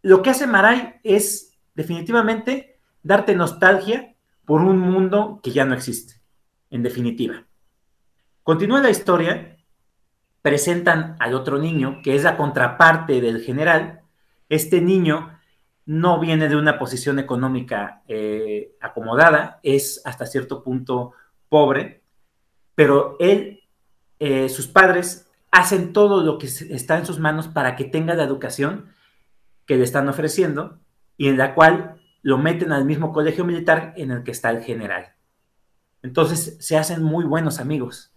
lo que hace Maray es definitivamente darte nostalgia por un mundo que ya no existe, en definitiva. Continúa la historia, presentan al otro niño, que es la contraparte del general, este niño no viene de una posición económica eh, acomodada, es hasta cierto punto pobre, pero él, eh, sus padres, hacen todo lo que está en sus manos para que tenga la educación que le están ofreciendo y en la cual lo meten al mismo colegio militar en el que está el general. Entonces se hacen muy buenos amigos,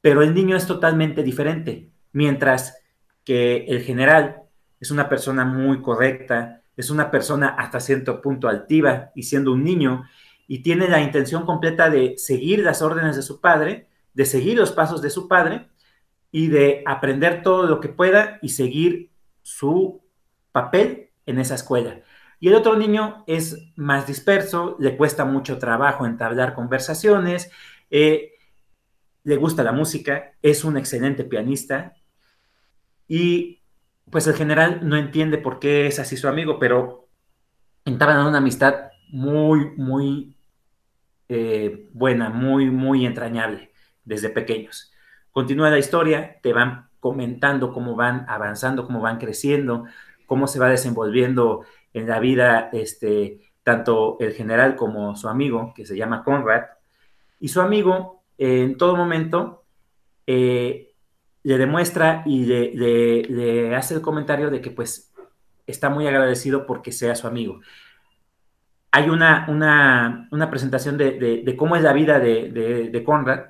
pero el niño es totalmente diferente, mientras que el general es una persona muy correcta, es una persona hasta cierto punto altiva y siendo un niño, y tiene la intención completa de seguir las órdenes de su padre, de seguir los pasos de su padre y de aprender todo lo que pueda y seguir su papel en esa escuela. Y el otro niño es más disperso, le cuesta mucho trabajo entablar conversaciones, eh, le gusta la música, es un excelente pianista y pues el general no entiende por qué es así su amigo, pero entablan una amistad muy, muy eh, buena, muy, muy entrañable desde pequeños. Continúa la historia, te van comentando cómo van avanzando, cómo van creciendo, cómo se va desenvolviendo en la vida este, tanto el general como su amigo, que se llama Conrad, y su amigo en todo momento eh, le demuestra y le, hace el comentario de que pues está muy agradecido porque sea su amigo. Hay una, una, presentación de, cómo es la vida de, Conrad,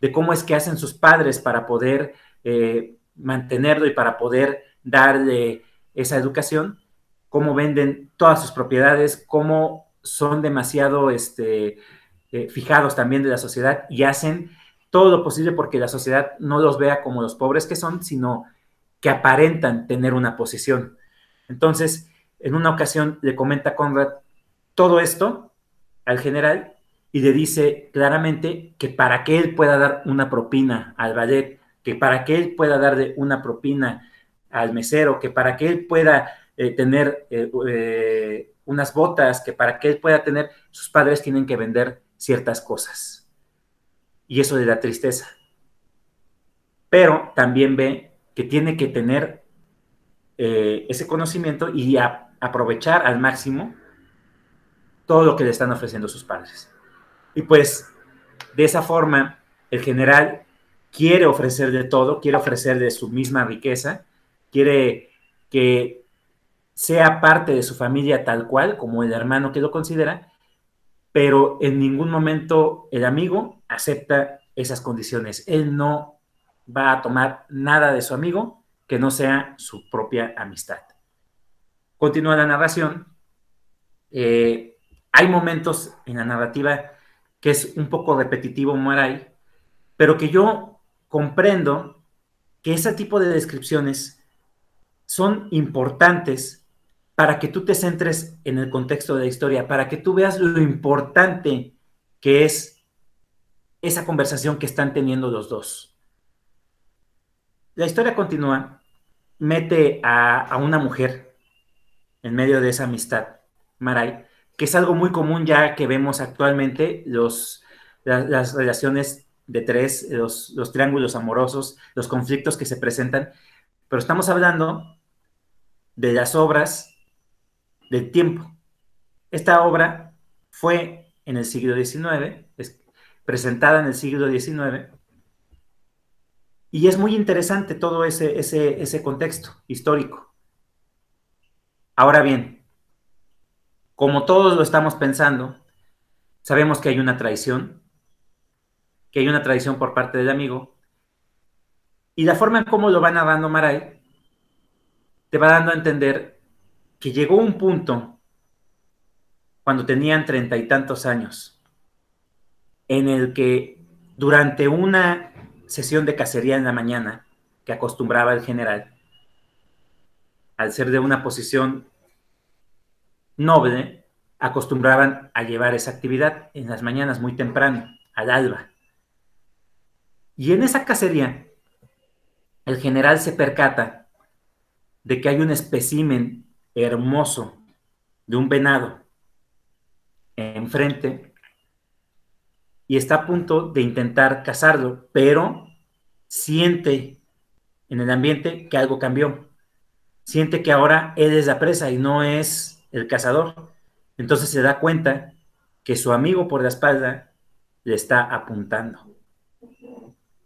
de cómo es que hacen sus padres para poder eh, mantenerlo y para poder darle esa educación, cómo venden todas sus propiedades, cómo son demasiado este, eh, fijados también de la sociedad y hacen todo lo posible porque la sociedad no los vea como los pobres que son, sino que aparentan tener una posición. Entonces, en una ocasión le comenta Conrad todo esto al general y le dice claramente que para que él pueda dar una propina al ballet, que para que él pueda darle una propina al mesero, que para que él pueda eh, tener eh, eh, unas botas, que para que él pueda tener, sus padres tienen que vender ciertas cosas. Y eso le da tristeza. Pero también ve que tiene que tener ese conocimiento y aprovechar al máximo todo lo que le están ofreciendo sus padres. Y pues de esa forma, el general quiere ofrecer de todo, quiere ofrecer de su misma riqueza, quiere que sea parte de su familia tal cual, como el hermano que lo considera, pero en ningún momento el amigo acepta esas condiciones. Él no va a tomar nada de su amigo que no sea su propia amistad. Continúa la narración. Eh, hay momentos en la narrativa que es un poco repetitivo, Maray, pero que yo comprendo que ese tipo de descripciones son importantes para que tú te centres en el contexto de la historia, para que tú veas lo importante que es esa conversación que están teniendo los dos. La historia continúa, mete a, una mujer en medio de esa amistad, Maray, que es algo muy común ya que vemos actualmente los, las, relaciones de tres, los, los triángulos amorosos, los conflictos que se presentan, pero estamos hablando de las obras del tiempo. Esta obra fue en el siglo XIX, presentada en el siglo XIX, y es muy interesante todo ese, ese, ese contexto histórico. Ahora bien, como todos lo estamos pensando, sabemos que hay una traición, que hay una traición por parte del amigo, y la forma en cómo lo va narrando Maray te va dando a entender llegó un punto cuando tenían treinta y tantos años, en el que durante una sesión de cacería en la mañana que acostumbraba el general, al ser de una posición noble, acostumbraban a llevar esa actividad en las mañanas muy temprano, al alba. Y en esa cacería, el general se percata de que hay un espécimen hermoso de un venado enfrente y está a punto de intentar cazarlo, pero siente en el ambiente que algo cambió. Siente que ahora él es la presa y no es el cazador. Entonces se da cuenta que su amigo por la espalda le está apuntando.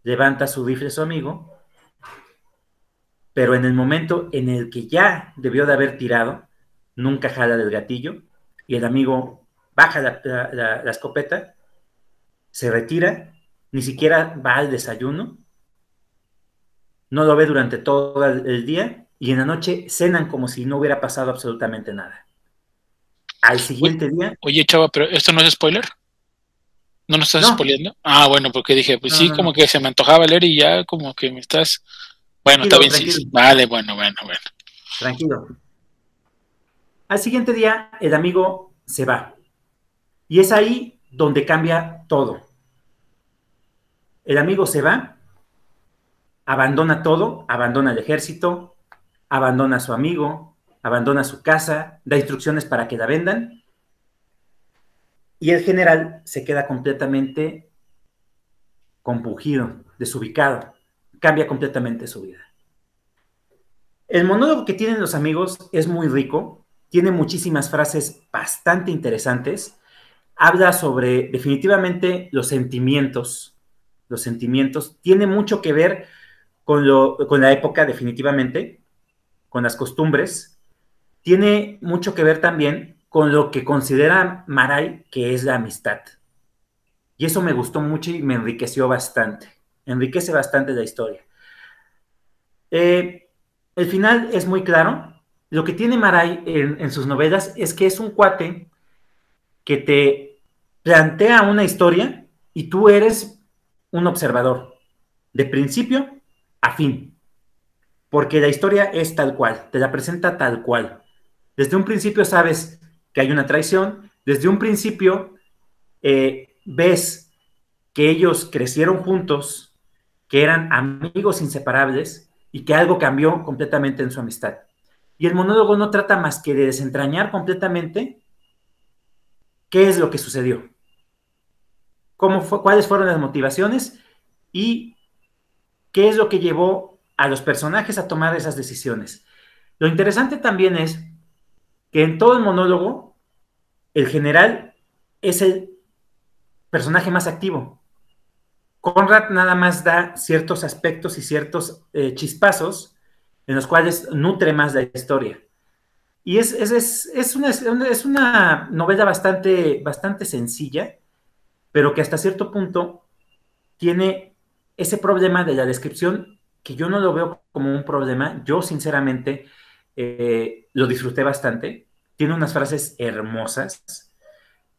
Levanta su rifle su amigo pero en el momento en el que ya debió de haber tirado, nunca jala del gatillo y el amigo baja la, escopeta, se retira, ni siquiera va al desayuno, no lo ve durante todo el día y en la noche cenan como si no hubiera pasado absolutamente nada. Al siguiente día.
Oye, chava, pero esto no es spoiler. ¿No nos estás spoileando? Ah, bueno, porque dije, pues sí, como que se me antojaba leer y ya como que me estás bueno, está bien, sí. Vale, bueno, bueno, bueno.
Tranquilo. Al siguiente día, el amigo se va. Y es ahí donde cambia todo. El amigo se va, abandona todo, abandona el ejército, abandona a su amigo, abandona su casa, da instrucciones para que la vendan. Y el general se queda completamente compungido, desubicado cambia completamente su vida. El monólogo que tienen los amigos es muy rico, tiene muchísimas frases bastante interesantes, habla sobre definitivamente los sentimientos, los sentimientos, tiene mucho que ver con, lo, con la época definitivamente, con las costumbres, tiene mucho que ver también con lo que considera Maray que es la amistad. Y eso me gustó mucho y me enriqueció bastante enriquece bastante la historia. Eh, el final es muy claro. Lo que tiene Maray en, sus novelas es que es un cuate que te plantea una historia y tú eres un observador, de principio a fin, porque la historia es tal cual, te la presenta tal cual. Desde un principio sabes que hay una traición, desde un principio eh, ves que ellos crecieron juntos, que eran amigos inseparables y que algo cambió completamente en su amistad. Y el monólogo no trata más que de desentrañar completamente qué es lo que sucedió, cómo cuáles fueron las motivaciones y qué es lo que llevó a los personajes a tomar esas decisiones. Lo interesante también es que en todo el monólogo, el general es el personaje más activo. Conrad nada más da ciertos aspectos y ciertos eh, chispazos en los cuales nutre más la historia. Y es, es, una, es, una, novela bastante, bastante sencilla, pero que hasta cierto punto tiene ese problema de la descripción que yo no lo veo como un problema. Yo, sinceramente, eh, lo disfruté bastante. Tiene unas frases hermosas.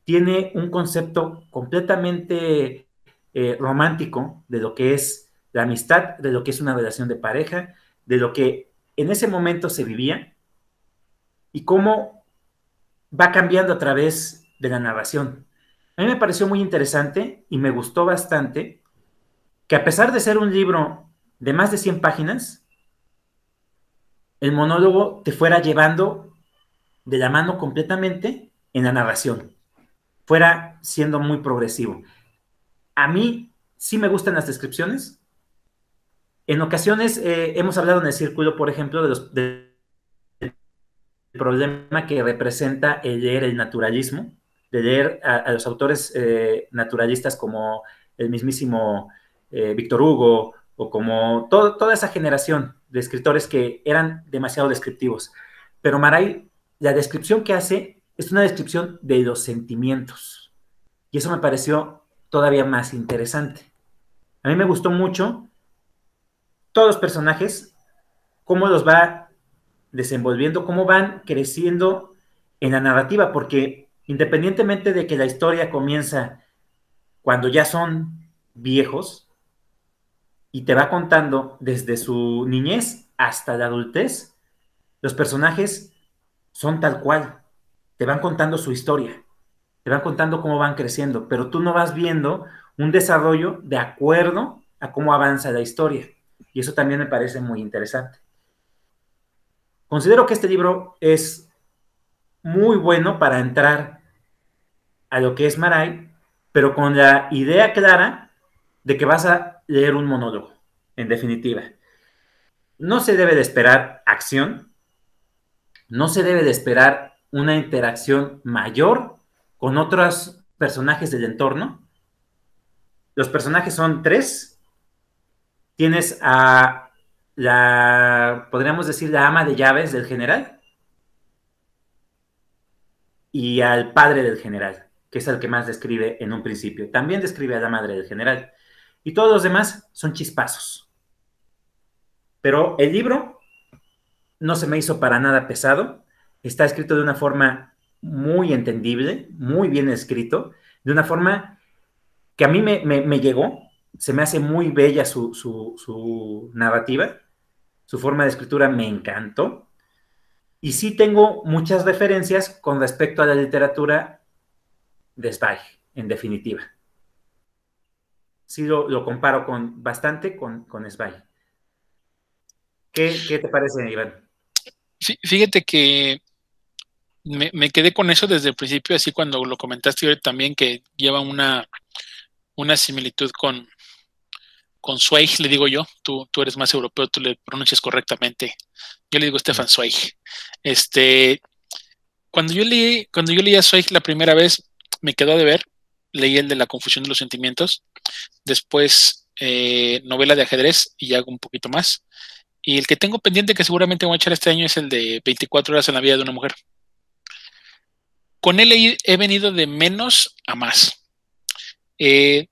Tiene un concepto completamente eh, romántico de lo que es la amistad, de lo que es una relación de pareja, de lo que en ese momento se vivía y cómo va cambiando a través de la narración. A mí me pareció muy interesante y me gustó bastante que a pesar de ser un libro de más de 100 páginas, el monólogo te fuera llevando de la mano completamente en la narración, fuera siendo muy progresivo. A mí sí me gustan las descripciones, en ocasiones eh, hemos hablado en el círculo, por ejemplo, de los, del problema que representa el leer el naturalismo, de leer a, los autores eh, naturalistas como el mismísimo eh, Víctor Hugo o como toda esa generación de escritores que eran demasiado descriptivos. Pero Maray, la descripción que hace es una descripción de los sentimientos. Y eso me pareció todavía más interesante. A mí me gustó mucho todos los personajes, cómo los va desenvolviendo, cómo van creciendo en la narrativa, porque independientemente de que la historia comienza cuando ya son viejos y te va contando desde su niñez hasta la adultez, los personajes son tal cual, te van contando su historia, te van contando cómo van creciendo, pero tú no vas viendo un desarrollo de acuerdo a cómo avanza la historia. Y eso también me parece muy interesante. Considero que este libro es muy bueno para entrar a lo que es Maray, pero con la idea clara de que vas a leer un monólogo, en definitiva. No se debe de esperar acción, no se debe de esperar una interacción mayor con otros personajes del entorno. Los personajes son tres, tienes a la, podríamos decir, la ama de llaves del general y al padre del general, que es el que más describe en un principio. También describe a la madre del general. Y todos los demás son chispazos. Pero el libro no se me hizo para nada pesado. Está escrito de una forma muy entendible, muy bien escrito, de una forma que a mí me, me llegó, se me hace muy bella su, narrativa, su forma de escritura me encantó. Y sí tengo muchas referencias con respecto a la literatura de Zweig, en definitiva. Sí lo, comparo con, bastante con, con Zweig. ¿Qué, te parece, Iván?
Fíjate que me, quedé con eso desde el principio, así cuando lo comentaste también, que lleva una, una similitud con, con Zweig, le digo yo, tú, tú eres más europeo, tú le pronuncias correctamente. Yo le digo Stefan Zweig. Este, cuando yo leí, cuando yo leí a Zweig la primera vez, me quedó de ver, leí el de la confusión de los sentimientos, después eh, novela de ajedrez y hago un poquito más. Y el que tengo pendiente que seguramente voy a echar este año es el de 24 horas en la vida de una mujer. Con él he, venido de menos a más. Eh,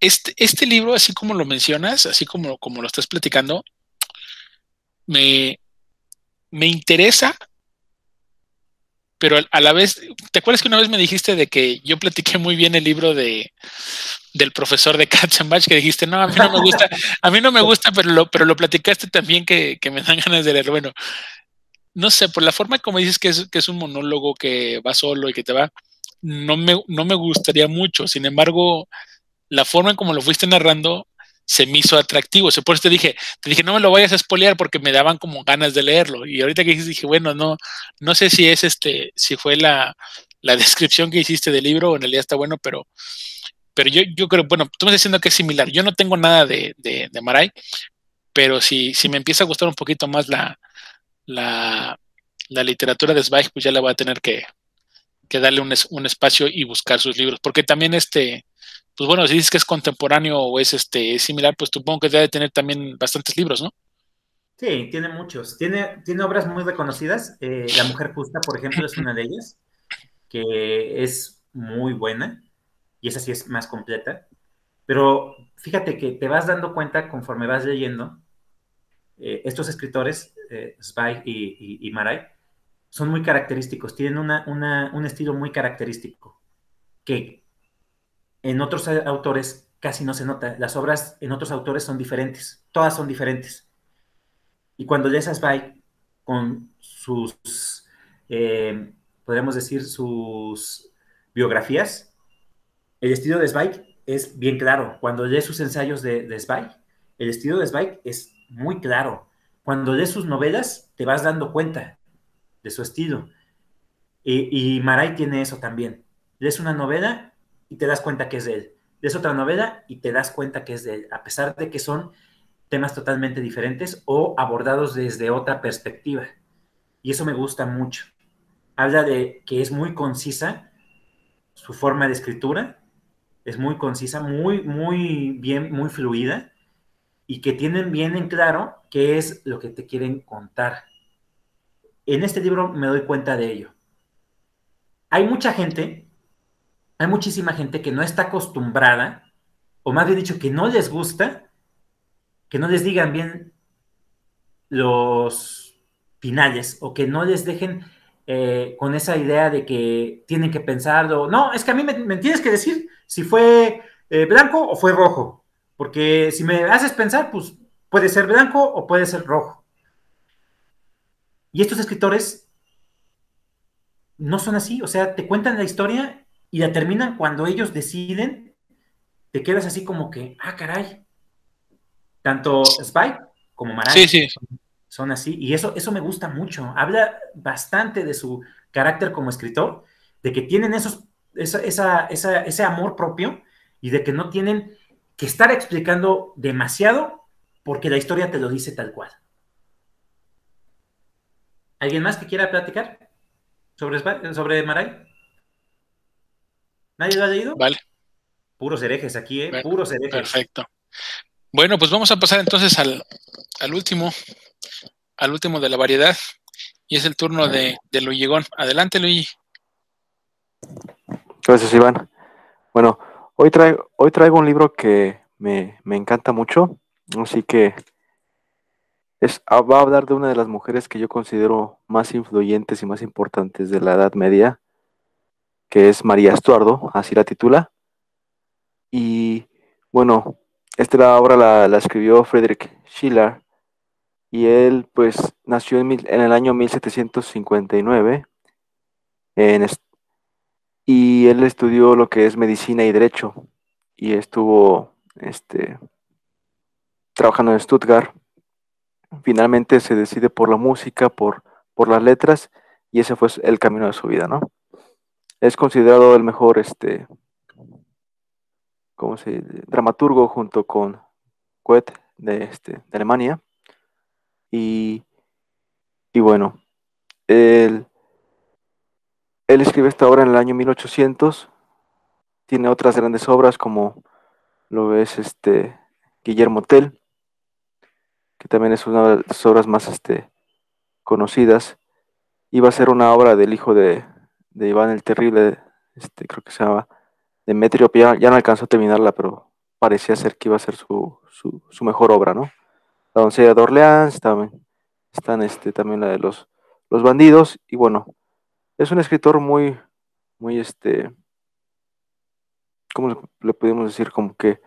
este, este, libro, así como lo mencionas, así como, lo estás platicando, me, me interesa, pero a la vez, ¿te acuerdas que una vez me dijiste de que yo platiqué muy bien el libro de del profesor de Katzenbach que dijiste, no, a mí no me gusta, a mí no me gusta, pero lo, pero lo platicaste también que, que me dan ganas de leer. Bueno, no sé, por la forma como dices que es, que es un monólogo que va solo y que te va, no me, no me gustaría mucho. Sin embargo, la forma en como lo fuiste narrando se me hizo atractivo. por eso te dije, te dije, no me lo vayas a espolear porque me daban como ganas de leerlo. Y ahorita que dije, bueno, no, no sé si es este, si fue la, la <laughs> descripción que hiciste del libro o en realidad está bueno, pero, pero yo, yo creo, bueno, tú me estás diciendo que es similar. Yo no tengo nada de, de, de Maray, pero si, si me empieza a gustar un poquito más la, la, la literatura de Zweig, pues ya le voy a tener que, que darle un, un, espacio y buscar sus libros. Porque también este, pues bueno, si dices que es contemporáneo o es este similar, pues supongo que debe tener también bastantes libros, ¿no?
Sí, tiene muchos. Tiene, tiene obras muy reconocidas. Eh, la Mujer Justa, por ejemplo, es una de ellas, que es muy buena, y esa sí es más completa. Pero fíjate que te vas dando cuenta conforme vas leyendo, eh, estos escritores, eh, y, y, Maray, son muy característicos, tienen una, un estilo muy característico, que en otros autores casi no se nota. Las obras en otros autores son diferentes, todas son diferentes. Y cuando lees a Zweig con sus, eh, podríamos decir, sus biografías, el estilo de Zweig es bien claro. Cuando lees sus ensayos de, de el estilo de Zweig es muy claro. Cuando lees sus novelas, te vas dando cuenta de su estilo. Y, y Maray tiene eso también. Lees una novela y te das cuenta que es de él. Es otra novela y te das cuenta que es de él, a pesar de que son temas totalmente diferentes o abordados desde otra perspectiva. Y eso me gusta mucho. Habla de que es muy concisa su forma de escritura, es muy concisa, muy, muy bien, muy fluida y que tienen bien en claro qué es lo que te quieren contar. En este libro me doy cuenta de ello. Hay mucha gente hay muchísima gente que no está acostumbrada, o más bien dicho, que no les gusta, que no les digan bien los finales, o que no les dejen eh, con esa idea de que tienen que pensarlo. No, es que a mí me, tienes que decir si fue eh, blanco o fue rojo, porque si me haces pensar, pues puede ser blanco o puede ser rojo. Y estos escritores no son así, o sea, te cuentan la historia y la terminan cuando ellos deciden, te quedas así como que, ah, caray. Tanto Spike como Maray son así, y eso, eso me gusta mucho. Habla bastante de su carácter como escritor, de que tienen esos, esa, ese amor propio y de que no tienen que estar explicando demasiado porque la historia te lo dice tal cual. ¿Alguien más que quiera platicar sobre, sobre Maray? ¿Nadie lo ha leído?
Vale.
Puros herejes aquí, ¿eh? Puros herejes.
Perfecto. Bueno, pues vamos a pasar entonces al, último, al último de la variedad, y es el turno de, de Luyigón. Adelante, Luigi.
Gracias, Iván. Bueno, hoy traigo, hoy traigo un libro que me, encanta mucho, así que es, ah, va a hablar de una de las mujeres que yo considero más influyentes y más importantes de la Edad Media, que es María Estuardo, así la titula. Y bueno, esta obra la, escribió Friedrich Schiller y él pues nació en, en el año 1759 en, y él estudió lo que es medicina y derecho y estuvo este, trabajando en Stuttgart. Finalmente se decide por la música, por, por las letras y ese fue el camino de su vida, ¿no? es considerado el mejor este, ¿cómo se dramaturgo junto con Goethe de, este, de Alemania. Y, y bueno, él, él escribe esta obra en el año 1800. Tiene otras grandes obras como lo es este Guillermo Tell, que también es una de las obras más este, conocidas. Iba a ser una obra del hijo de, de Iván el Terrible, este, creo que se llama Demetrio, ya, ya no alcanzó a terminarla, pero parecía ser que iba a ser su, su, mejor obra, ¿no? La doncella de Orleans, también, están este, también la de los, los bandidos, y bueno, es un escritor muy, muy, este, ¿cómo le podemos decir? Como que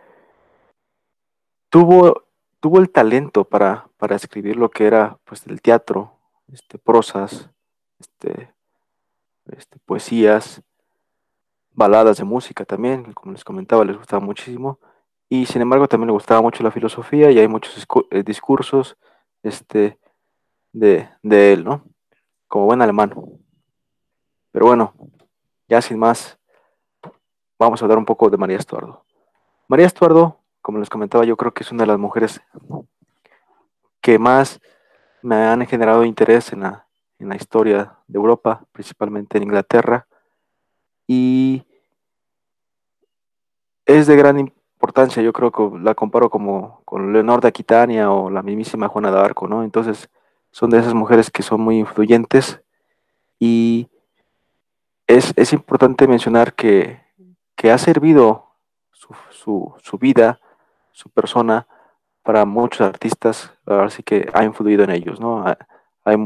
tuvo, tuvo el talento para, para escribir lo que era, pues, el teatro, este, prosas, este, este, poesías, baladas de música también, como les comentaba, les gustaba muchísimo. y sin embargo también le gustaba mucho la filosofía y hay muchos eh, discursos este, de, de él, ¿no? Como buen alemán. Pero bueno, ya sin más, vamos a hablar un poco de María Estuardo. María Estuardo, como les comentaba, yo creo que es una de las mujeres que más me han generado interés en la, en la historia de Europa, principalmente en Inglaterra. Y es de gran importancia, yo creo que la comparo como con Leonor de Aquitania o la mismísima Juana de Arco, ¿no? Entonces, son de esas mujeres que son muy influyentes y es, es importante mencionar que, que ha servido su, su, su, vida, su persona, para muchos artistas, así que ha influido en ellos, ¿no? Hay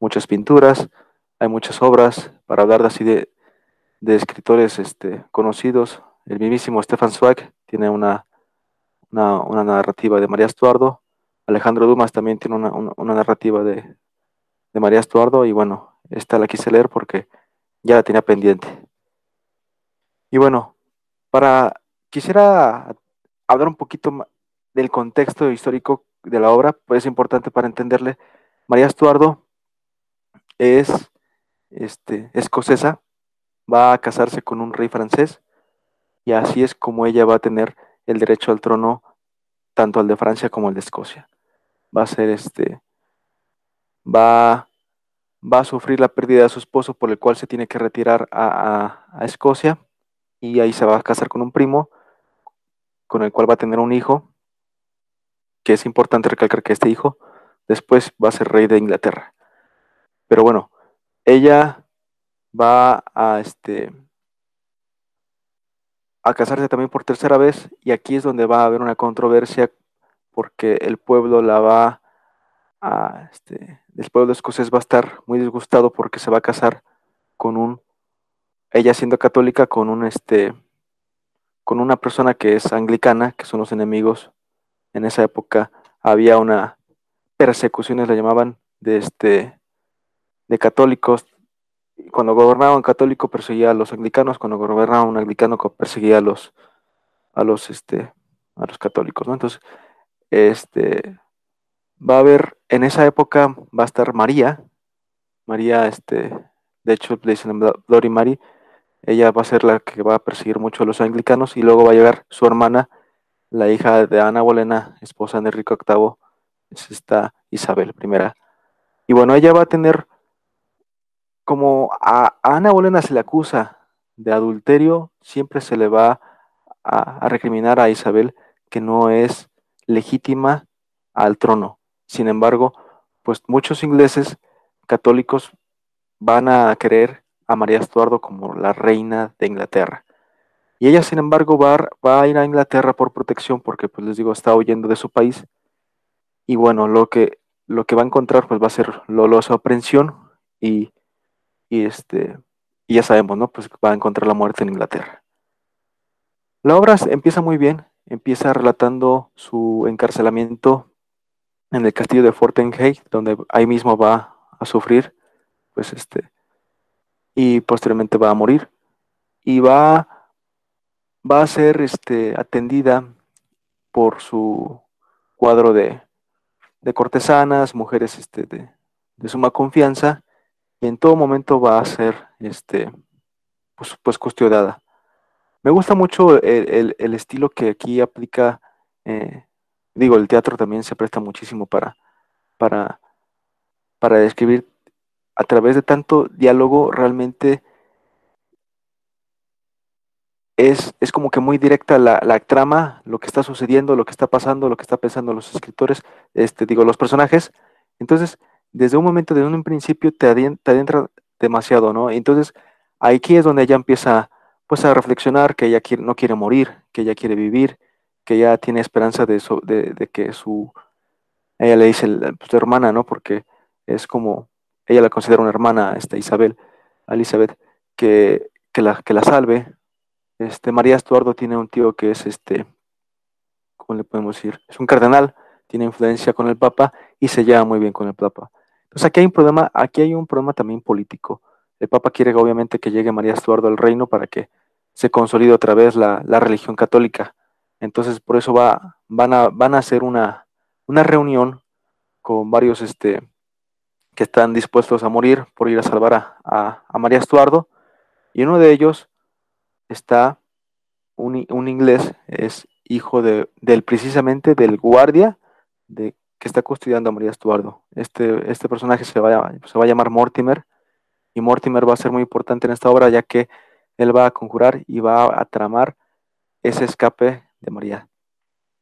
muchas pinturas, hay muchas obras, para hablar así de, de escritores este, conocidos, el mismísimo Stefan Zweig tiene una, una, una, narrativa de María Estuardo, Alejandro Dumas también tiene una, una narrativa de, de María Estuardo. Y bueno, esta la quise leer porque ya la tenía pendiente. Y bueno, para quisiera hablar un poquito del contexto histórico de la obra, pues es importante para entenderle. María Estuardo es este, escocesa, va a casarse con un rey francés y así es como ella va a tener el derecho al trono, tanto al de Francia como al de Escocia. Va a ser este, va, va a sufrir la pérdida de su esposo por el cual se tiene que retirar a, Escocia y ahí se va a casar con un primo con el cual va a tener un hijo, que es importante recalcar que este hijo después va a ser rey de Inglaterra. Pero bueno, ella va a este a casarse también por tercera vez y aquí es donde va a haber una controversia porque el pueblo la va a este el pueblo escocés va a estar muy disgustado porque se va a casar con un ella siendo católica con un este con una persona que es anglicana, que son los enemigos. En esa época había una persecuciones la llamaban de este de católicos cuando gobernaba un católico perseguía a los anglicanos, cuando gobernaba un anglicano perseguía a los a los este a los católicos. Entonces, este va a haber en esa época va a estar María, María este de hecho le dicen Bloody Mary, ella va a ser la que va a perseguir mucho a los anglicanos y luego va a llegar su hermana, la hija de Ana Bolena, esposa de Enrique VIII, es esta Isabel I. Y bueno, ella va a tener como a, Ana Bolena se le acusa de adulterio, siempre se le va a, a, recriminar a Isabel que no es legítima al trono. Sin embargo, pues muchos ingleses católicos van a creer a María Estuardo como la reina de Inglaterra. Y ella, sin embargo, va a, ir a Inglaterra por protección porque, pues les digo, está huyendo de su país. Y bueno, lo que, lo que va a encontrar pues va a ser lolosa aprensión y y este y ya sabemos, ¿no? Pues va a encontrar la muerte en Inglaterra. La obra empieza muy bien, empieza relatando su encarcelamiento en el castillo de Fortenhay, donde ahí mismo va a sufrir, pues este, y posteriormente va a morir y va, va a ser este, atendida por su cuadro de, de cortesanas, mujeres este, de, de suma confianza, y en todo momento va a ser este, pues, pues custodiada. Me gusta mucho el, el, estilo que aquí aplica, eh, digo, el teatro también se presta muchísimo para, para, para describir a través de tanto diálogo realmente es, es, como que muy directa la, la, trama, lo que está sucediendo, lo que está pasando, lo que está pensando los escritores, este, digo, los personajes. Entonces, desde un momento, desde un principio, te adentra, te adentra demasiado, ¿no? Entonces, aquí es donde ella empieza, pues, a reflexionar que ella quiere, no quiere morir, que ella quiere vivir, que ella tiene esperanza de, de, que su, ella le dice, pues, hermana, ¿no? Porque es como, ella la considera una hermana, esta Isabel, Elizabeth, que, que, la, que la salve. Este, María Estuardo tiene un tío que es este, ¿cómo le podemos decir? Es un cardenal, tiene influencia con el Papa y se lleva muy bien con el Papa. Entonces aquí hay un problema, aquí hay un problema también político. El Papa quiere obviamente que llegue María Estuardo al reino para que se consolide otra vez la, la religión católica. Entonces, por eso va, van, a, van a hacer una, una reunión con varios este, que están dispuestos a morir por ir a salvar a, a, María Estuardo. Y uno de ellos está un, un inglés, es hijo de, del precisamente del guardia de, que está custodiando a María Estuardo. Este, este personaje se va, se va a llamar Mortimer y Mortimer va a ser muy importante en esta obra ya que él va a conjurar y va a tramar ese escape de María,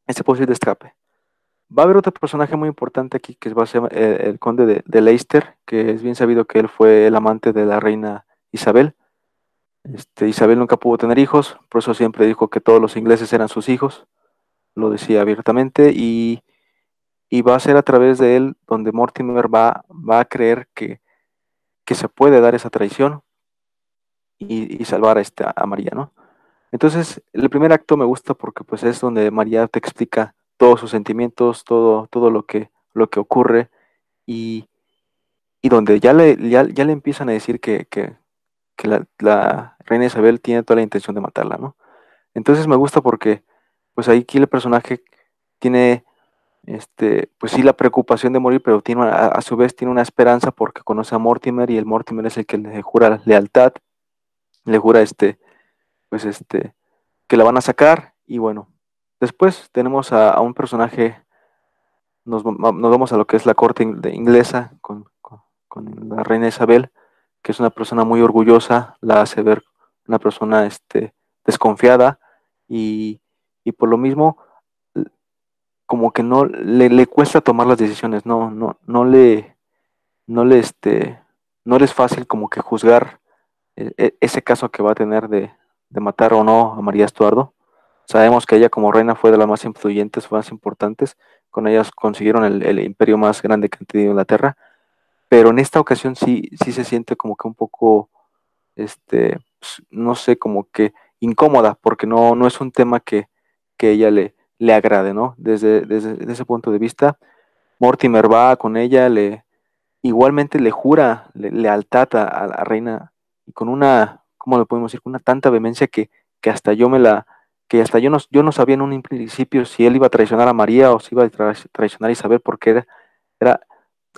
ese posible escape. Va a haber otro personaje muy importante aquí que va a ser eh, el, conde de, Leicester, que es bien sabido que él fue el amante de la reina Isabel. Este, Isabel nunca pudo tener hijos, por eso siempre dijo que todos los ingleses eran sus hijos, lo decía abiertamente, y, va a ser a través de él donde Mortimer va, va a creer que, que se puede dar esa traición y, salvar a, este, a María, ¿no? Entonces, el primer acto me gusta porque pues es donde María te explica todos sus sentimientos, todo, todo lo que, lo que ocurre y, y donde ya le, ya, le empiezan a decir que, que, la, reina Isabel tiene toda la intención de matarla, ¿no? Entonces me gusta porque pues ahí aquí el personaje tiene este, pues sí, la preocupación de morir, pero tiene a, a, su vez tiene una esperanza porque conoce a Mortimer y el Mortimer es el que le jura lealtad, le jura este, pues este, que la van a sacar. Y bueno, después tenemos a, un personaje, nos, vamos a lo que es la corte inglesa con, la reina Isabel, que es una persona muy orgullosa, la hace ver una persona este, desconfiada. Y, y por lo mismo como que no le, le, cuesta tomar las decisiones, no, no, no le, no le, este, no le es fácil como que juzgar e, e, ese caso que va a tener de, de matar o no a María Estuardo. Sabemos que ella como reina fue de las más influyentes, más importantes. Con ellas consiguieron el, imperio más grande que han tenido Inglaterra. Pero en esta ocasión sí, sí se siente como que un poco, este, pues, no sé, como que incómoda, porque no, no es un tema que, que ella le, le agrade, ¿no? Desde, desde, ese punto de vista, Mortimer va con ella, le igualmente le jura lealtad a la reina y con una ¿cómo lo podemos decir? Con una tanta vehemencia que, que hasta yo me la, que hasta yo no, yo no sabía en un principio si él iba a traicionar a María o si iba a traicionar a Isabel, porque era, era,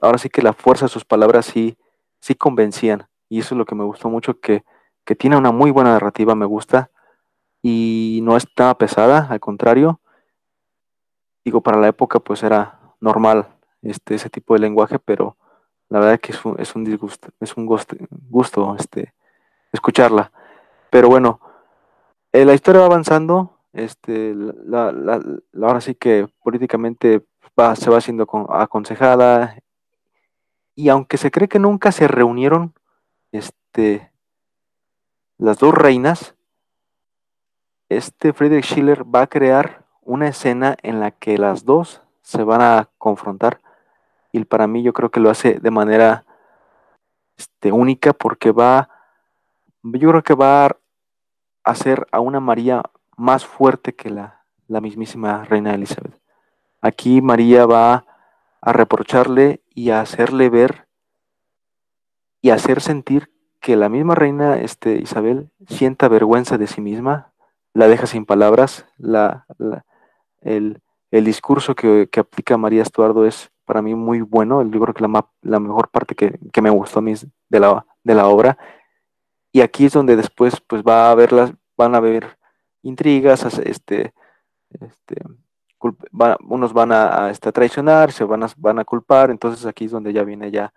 ahora sí que la fuerza de sus palabras sí, sí convencían. Y eso es lo que me gustó mucho, que, que tiene una muy buena narrativa, me gusta, y no está pesada, al contrario. Digo, para la época pues era normal este, ese tipo de lenguaje, pero la verdad que es un, es un disgusto, es un gusto, gusto este, escucharla. Pero bueno, eh, la historia va avanzando, este, la, la, ahora sí que políticamente va, se va haciendo aconsejada, y aunque se cree que nunca se reunieron este, las dos reinas, este Friedrich Schiller va a crear una escena en la que las dos se van a confrontar y para mí yo creo que lo hace de manera este, única porque va yo creo que va a hacer a una María más fuerte que la, la mismísima reina Elizabeth. Aquí María va a reprocharle y a hacerle ver y hacer sentir que la misma reina este, Isabel sienta vergüenza de sí misma, la deja sin palabras, la, el, discurso que, aplica María Estuardo es para mí muy bueno, yo creo que la, la mejor parte que, que, me gustó de la, de la obra y aquí es donde después pues va a haber las, van a haber intrigas, este, este, unos van a, este, traicionar, se van a, van a culpar, entonces aquí es donde ya viene ya,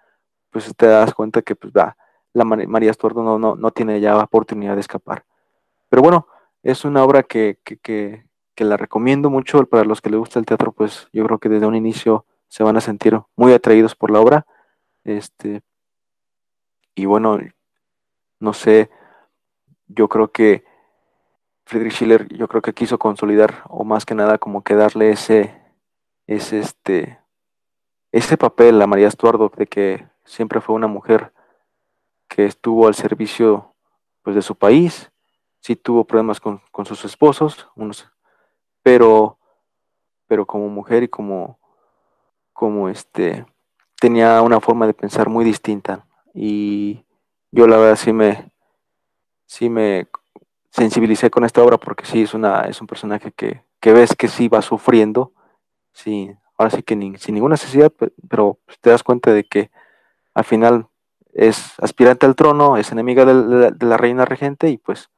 pues te das cuenta que pues va, la María Estuardo no, no, no tiene ya oportunidad de escapar. Pero bueno, es una obra que, que, que, que, la recomiendo mucho para los que les gusta el teatro, pues yo creo que desde un inicio se van a sentir muy atraídos por la obra. Este, y bueno, no sé, yo creo que Friedrich Schiller, yo creo que quiso consolidar, o más que nada, como que darle ese, ese, este, ese papel a María Estuardo, de que siempre fue una mujer que estuvo al servicio pues, de su país, sí tuvo problemas con, sus esposos, unos, pero, pero como mujer y como, como este, tenía una forma de pensar muy distinta. Y yo la verdad sí me, sí me sensibilicé con esta obra porque sí es, una, es un personaje que, que ves que sí va sufriendo, sí, ahora sí que sin ninguna necesidad, pero te das cuenta de que al final es aspirante al trono, es enemiga de la, reina regente y pues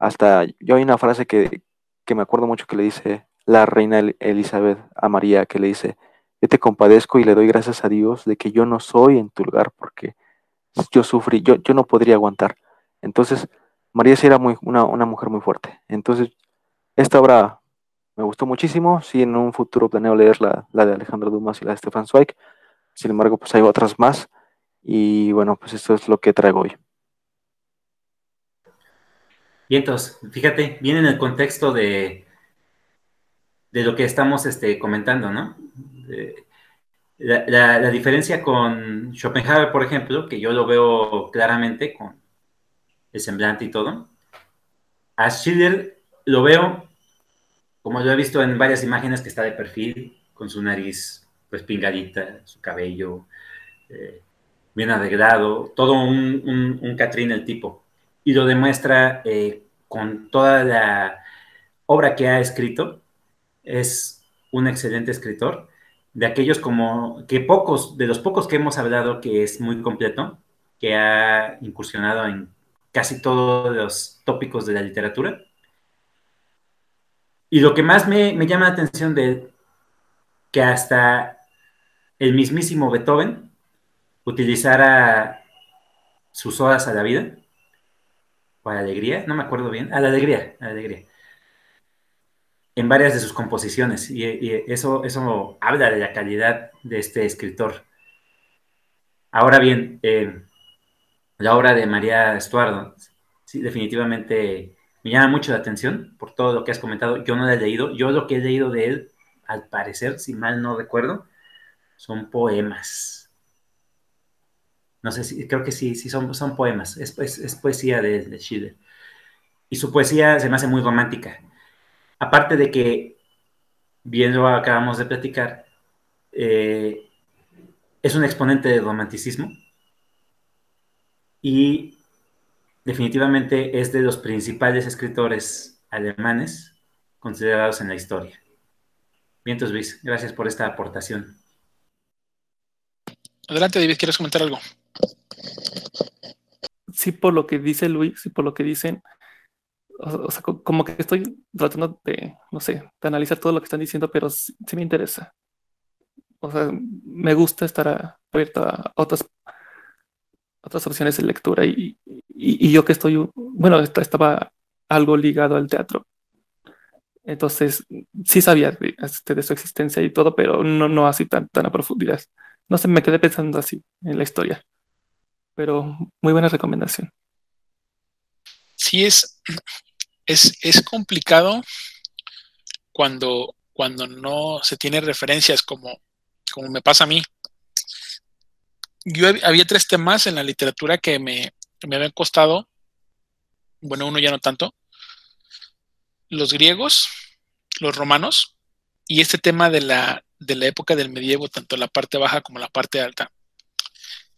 hasta yo hay una frase que, que, me acuerdo mucho que le dice la reina Elizabeth a María, que le dice, yo te compadezco y le doy gracias a Dios de que yo no soy en tu lugar porque yo sufrí, yo, yo no podría aguantar. Entonces, María sí era muy, una, una mujer muy fuerte. Entonces, esta obra me gustó muchísimo. Sí, en un futuro planeo leer la, la de Alejandro Dumas y la de Stefan Zweig. Sin embargo, pues hay otras más. Y bueno, pues esto es lo que traigo hoy.
Y entonces, fíjate, viene en el contexto de, de lo que estamos este, comentando, ¿no? La, la, diferencia con Schopenhauer, por ejemplo, que yo lo veo claramente con el semblante y todo, a Schiller lo veo, como lo he visto en varias imágenes, que está de perfil, con su nariz pues pingadita, su cabello eh, bien arreglado, todo un, un, un Catrín el tipo. Y lo demuestra eh, con toda la obra que ha escrito. Es un excelente escritor, de aquellos como que pocos, de los pocos que hemos hablado que es muy completo, que ha incursionado en casi todos los tópicos de la literatura. Y lo que más me, me llama la atención de que hasta el mismísimo Beethoven utilizara sus horas a la vida, o a la alegría, no me acuerdo bien, a la alegría, a la alegría, en varias de sus composiciones, y, eso, eso habla de la calidad de este escritor. Ahora bien, eh, la obra de María Estuardo, sí, definitivamente me llama mucho la atención por todo lo que has comentado. Yo no la he leído, yo lo que he leído de él, al parecer, si mal no recuerdo, son poemas no sé si, creo que sí, sí son, son poemas, es, es, poesía de, de, Schiller. Y su poesía se me hace muy romántica. Aparte de que, bien lo acabamos de platicar, eh, es un exponente del romanticismo y definitivamente es de los principales escritores alemanes considerados en la historia. Bien, Luis, gracias por esta aportación.
Adelante, David, ¿quieres comentar algo?
Sí, por lo que dice Luis y por lo que dicen, o, sea, como que estoy tratando de, no sé, de analizar todo lo que están diciendo, pero sí, me interesa. O sea, me gusta estar abierto a otras, otras opciones de lectura y, yo que estoy, bueno, estaba algo ligado al teatro. Entonces, sí sabía de, este, de, su existencia y todo, pero no, no así tan, tan a profundidad. No sé, me quedé pensando así en la historia pero muy buena recomendación.
Sí, es, es, es complicado cuando, cuando no se tiene referencias como, como me pasa a mí. Yo había tres temas en la literatura que me, me habían costado, bueno, uno ya no tanto, los griegos, los romanos y este tema de la, de la época del medievo, tanto la parte baja como la parte alta.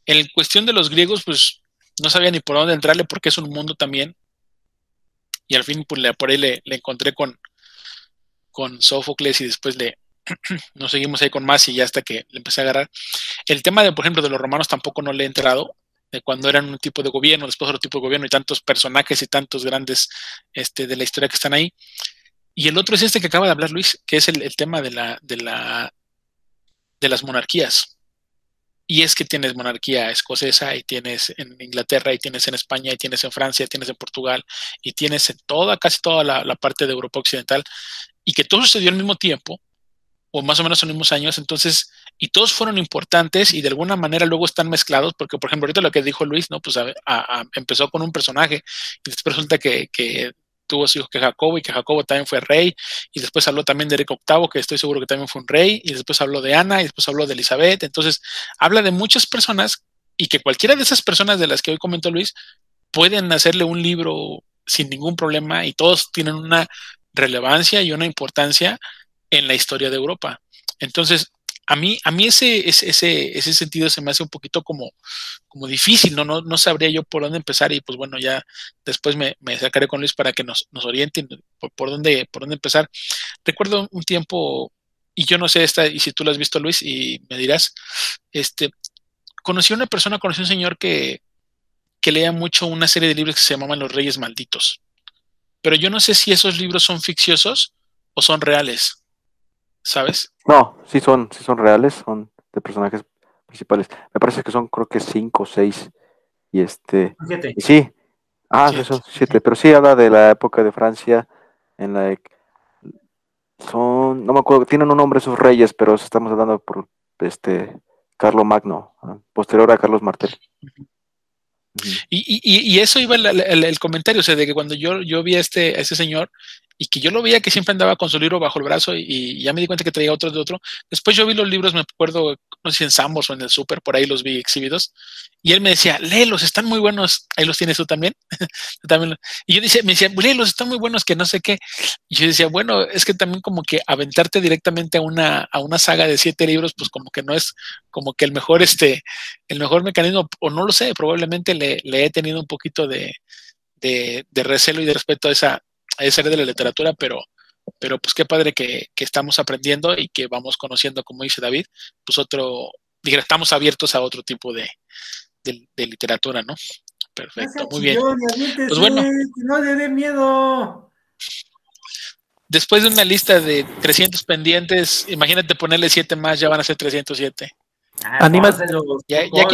En cuestión de los griegos, pues no sabía ni por dónde entrarle porque es un mundo también. Y al fin, pues, por ahí le, encontré con, con Sófocles y después le <clears throat> nos seguimos ahí con más y ya hasta que le empecé a agarrar. El tema de, por ejemplo, de los romanos tampoco no le he entrado, de cuando eran un tipo de gobierno, después otro tipo de gobierno y tantos personajes y tantos grandes este, de la historia que están ahí. Y el otro es este que acaba de hablar Luis, que es el, tema de la de las monarquías. Y es que tienes monarquía escocesa y tienes en Inglaterra y tienes en España y tienes en Francia, y tienes en Portugal y tienes en toda, casi toda la, parte de Europa Occidental y que todo sucedió al mismo tiempo o más o menos en los mismos años, entonces, y todos fueron importantes y de alguna manera luego están mezclados, porque por ejemplo ahorita lo que dijo Luis, ¿no? Pues empezó con un personaje y después resulta que, que tuvo su hijo que Jacobo y que Jacobo también fue rey, y después habló también de Eric VIII, que estoy seguro que también fue un rey, y después habló de Ana, y después habló de Elizabeth, entonces habla de muchas personas y que cualquiera de esas personas de las que hoy comentó Luis pueden hacerle un libro sin ningún problema y todos tienen una relevancia y una importancia en la historia de Europa. Entonces, a mí, a mí ese, ese, ese, sentido se me hace un poquito como, como difícil, ¿no? ¿no? No sabría yo por dónde empezar y pues bueno, ya después me, me sacaré con Luis para que nos, nos por, dónde, por dónde empezar. recuerdo un tiempo, y yo no sé esta, y si tú lo has visto, Luis, y me dirás, este, conocí a una persona, conocí a un señor que, que leía mucho una serie de libros que se llamaban Los Reyes Malditos. Pero yo no sé si esos libros son ficciosos o son reales. ¿Sabes?
No, sí son, sí son reales, son de personajes principales. Me parece que son, creo que cinco o seis. Y este.
Siete.
y sí. Ah, sí, son siete. Pero sí habla de la época de Francia en la que son, no me acuerdo, tienen un nombre esos reyes, pero estamos hablando por este Carlo Magno, ah, posterior a Carlos Martel.
Y, y- y- y eso iba el, el- el comentario, o sea, de que cuando yo, yo vi a este, a ese señor y que yo lo veía que siempre andaba con su libro bajo el brazo y, ya me di cuenta que traía otro de otro. Después yo vi los libros, me acuerdo, no sé si en Sambors o en el Super, por ahí los vi exhibidos. Y él me decía, léelos, están muy buenos. Ahí los tienes tú también. <laughs> También Y yo decía, me decía, léelos, están muy buenos, que no sé qué. Y yo decía, bueno, es que también como que aventarte directamente a una, a una saga de siete libros, pues como que no es como que el mejor, este, el mejor mecanismo, o no lo sé, probablemente le, le he tenido un poquito de, de, de recelo y de respeto a esa, a esa área de la literatura, pero, pero pues qué padre que, que estamos aprendiendo y que vamos conociendo, como dice David, pues otro, dijera, estamos abiertos a otro tipo de, de, de literatura, ¿no? Perfecto, muy bien. Pues bueno.
No le dé miedo.
Después de una lista de 300 pendientes, imagínate ponerle 7 más, ya van a ser 307.
Ah,
Anima-
pónselos,
Ya- ya.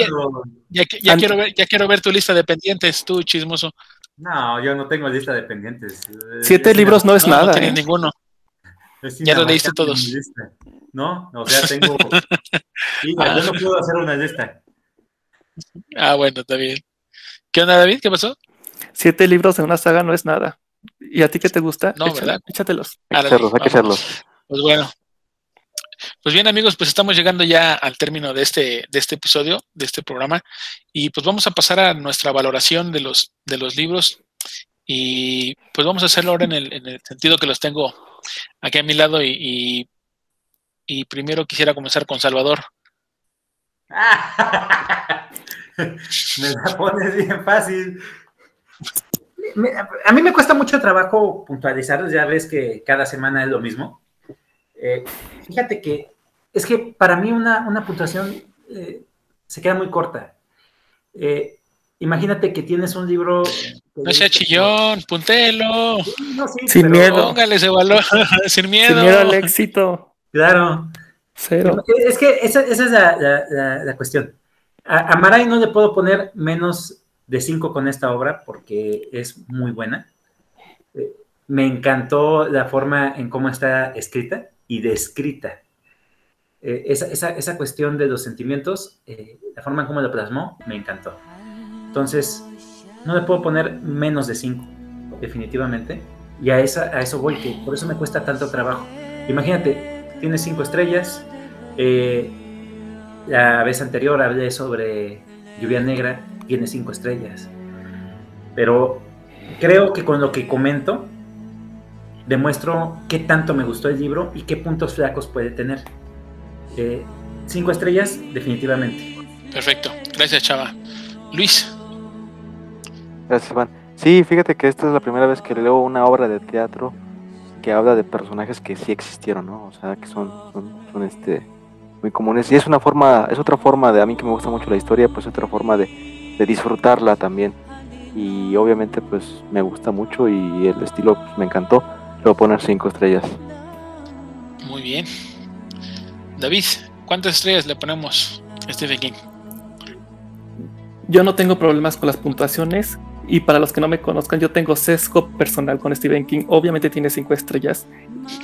Ya, quiero ver, ya quiero ver tu lista de pendientes, tú chismoso.
No, yo no tengo lista de pendientes.
Siete libros no es
No, no
nada.
tienes
¿eh?
ninguno. Ya lo leíste todos.
No, o sea, tengo. <laughs> Sí, yo no puedo hacer una lista.
Ah, bueno, está bien. ¿Qué onda, David? ¿Qué pasó?
Siete libros en una saga no es nada. ¿Y a ti qué te gusta?
No,
Échale-
¿verdad?
Échatelos.
Hay que hacerlos, hay que hacerlos.
Pues bueno. Pues bien, amigos, pues estamos llegando ya al término de este, de este episodio, de este programa. Y pues vamos a pasar a nuestra valoración de los, de los libros. Y pues vamos a hacerlo ahora en el, en el sentido que los tengo aquí a mi lado. Y, y, y primero quisiera comenzar con Salvador. <laughs>
me la pones bien fácil. A mí me cuesta mucho trabajo puntualizar, ya ves que cada semana es lo mismo. Eh, fíjate que es que para mí una, una puntuación eh, se queda muy corta. Eh, imagínate que tienes un libro...
No sea chillón, puntelo,
No, sí,
Sin
pero-
miedo.
póngale ese valor, <laughs> sin
Sin
miedo.
al éxito.
Claro.
Cero.
Es que esa, esa es la, la- la- la cuestión. A, a Maray no le puedo poner menos de 5 con esta obra porque es muy buena. Me encantó la forma en cómo está escrita y descrita. Eh, esa, esa- esa cuestión de los sentimientos, eh, la forma en cómo lo plasmó, me encantó. Entonces, no le puedo poner menos de 5, definitivamente. Y a, esa, a eso voy, que por eso me cuesta tanto trabajo. Imagínate, tiene 5 estrellas. eh, la vez anterior hablé sobre Lluvia Negra, tiene 5 estrellas. Pero creo que con lo que comento, demuestro qué tanto me gustó el libro y qué puntos flacos puede tener. 5 estrellas, definitivamente.
Perfecto, gracias Chava. Luis,
Gracias, Iván. Sí, fíjate que esta es la primera vez que leo una obra de teatro que habla de personajes que sí existieron, ¿no? O sea, que son, son, son, este muy comunes. Y es una forma, es otra forma de, a mí que me gusta mucho la historia, pues otra forma de, de disfrutarla también. Y obviamente pues me gusta mucho y el estilo pues, me encantó. Le voy a poner cinco estrellas.
muy bien. David, ¿cuántas estrellas le ponemos a Stephen King?
Yo no tengo problemas con las puntuaciones. Y para los que no me conozcan, yo tengo sesgo personal con Stephen King. Obviamente tiene cinco estrellas.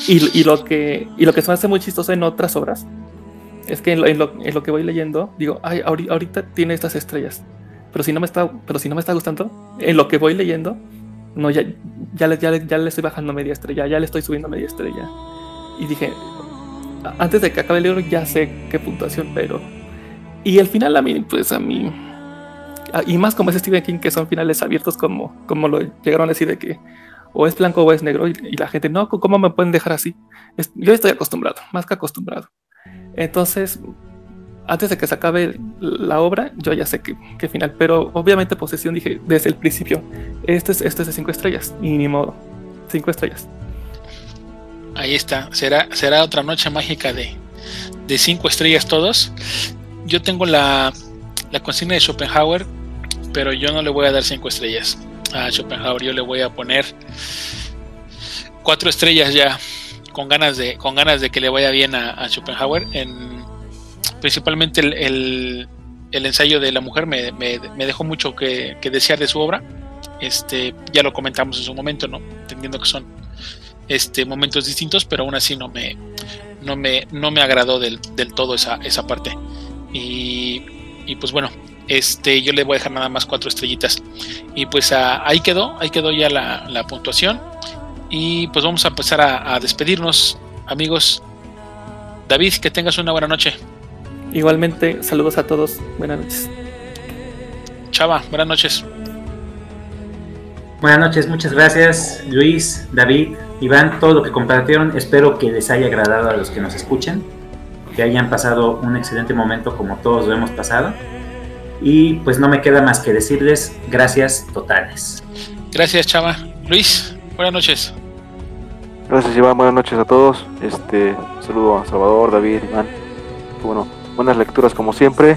Y, y lo, que, y lo que se me hace muy chistoso en otras obras es que en lo, en lo, en lo que voy leyendo, digo, ay, ahori- ahorita tiene estas estrellas. Pero si no me está, pero si no me está gustando, en lo que voy leyendo, no, ya, ya, le, ya, le, estoy bajando media estrella, ya le estoy subiendo media estrella. Y dije, antes de que acabe el libro ya sé qué puntuación, pero... Y el final a mí, pues a mí... Y más como es Stephen King, que son finales abiertos como, como lo llegaron a decir de que o es blanco o es negro y, la gente, no, ¿cómo me pueden dejar así? Yo estoy acostumbrado, más que acostumbrado. Entonces, antes de que se acabe la obra, yo ya sé qué, final, pero obviamente posesión dije desde el principio, este es, este es de cinco estrellas, y ni modo, cinco estrellas.
Ahí está. Será, será otra noche mágica de, de cinco estrellas todos. Yo tengo la, la consigna de Schopenhauer, pero yo no le voy a dar cinco estrellas a Schopenhauer. Yo le voy a poner cuatro estrellas ya, con ganas de, con ganas de que le vaya bien a, Schopenhauer. En, principalmente el, el, ensayo de la mujer me, me, dejó mucho que, que, desear de su obra. Este, ya lo comentamos en su momento, ¿no? Entendiendo que son este, momentos distintos, pero aún así no me, no me, no me agradó del, del todo esa, esa parte. Y, y, pues bueno, este, yo le voy a dejar nada más cuatro estrellitas. Y pues ahí quedó, ahí quedó ya la, la puntuación. Y pues vamos a empezar a, despedirnos, amigos. David, que tengas una buena noche.
Igualmente, saludos a todos. Buenas noches.
Chava, buenas noches.
Buenas noches, muchas gracias Luis, David, Iván, todo lo que compartieron. Espero que les haya agradado a los que nos escuchan, que hayan pasado un excelente momento como todos lo hemos pasado. Y pues no me queda más que decirles gracias totales.
Gracias, Chava. Luis, buenas noches.
Gracias Iván, buenas noches a todos. Este saludo a Salvador, David, Iván. Bueno, buenas lecturas como siempre.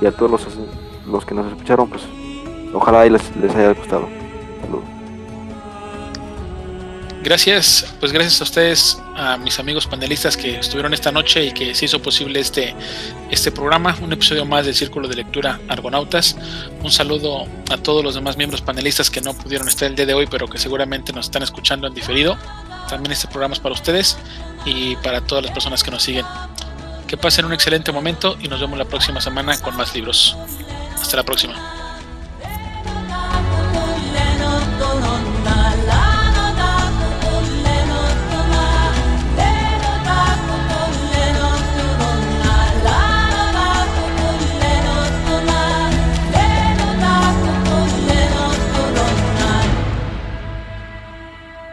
Y a todos los, los que nos escucharon, pues ojalá les, les haya gustado. Saludos.
Gracias, pues gracias a ustedes, a mis amigos panelistas que estuvieron esta noche y que se hizo posible este, este programa, un episodio más del Círculo de Lectura Argonautas. Un saludo a todos los demás miembros panelistas que no pudieron estar el día de hoy, pero que seguramente nos están escuchando en diferido. También este programa es para ustedes y para todas las personas que nos siguen. Que pasen un excelente momento y nos vemos la próxima semana con más libros. Hasta la próxima.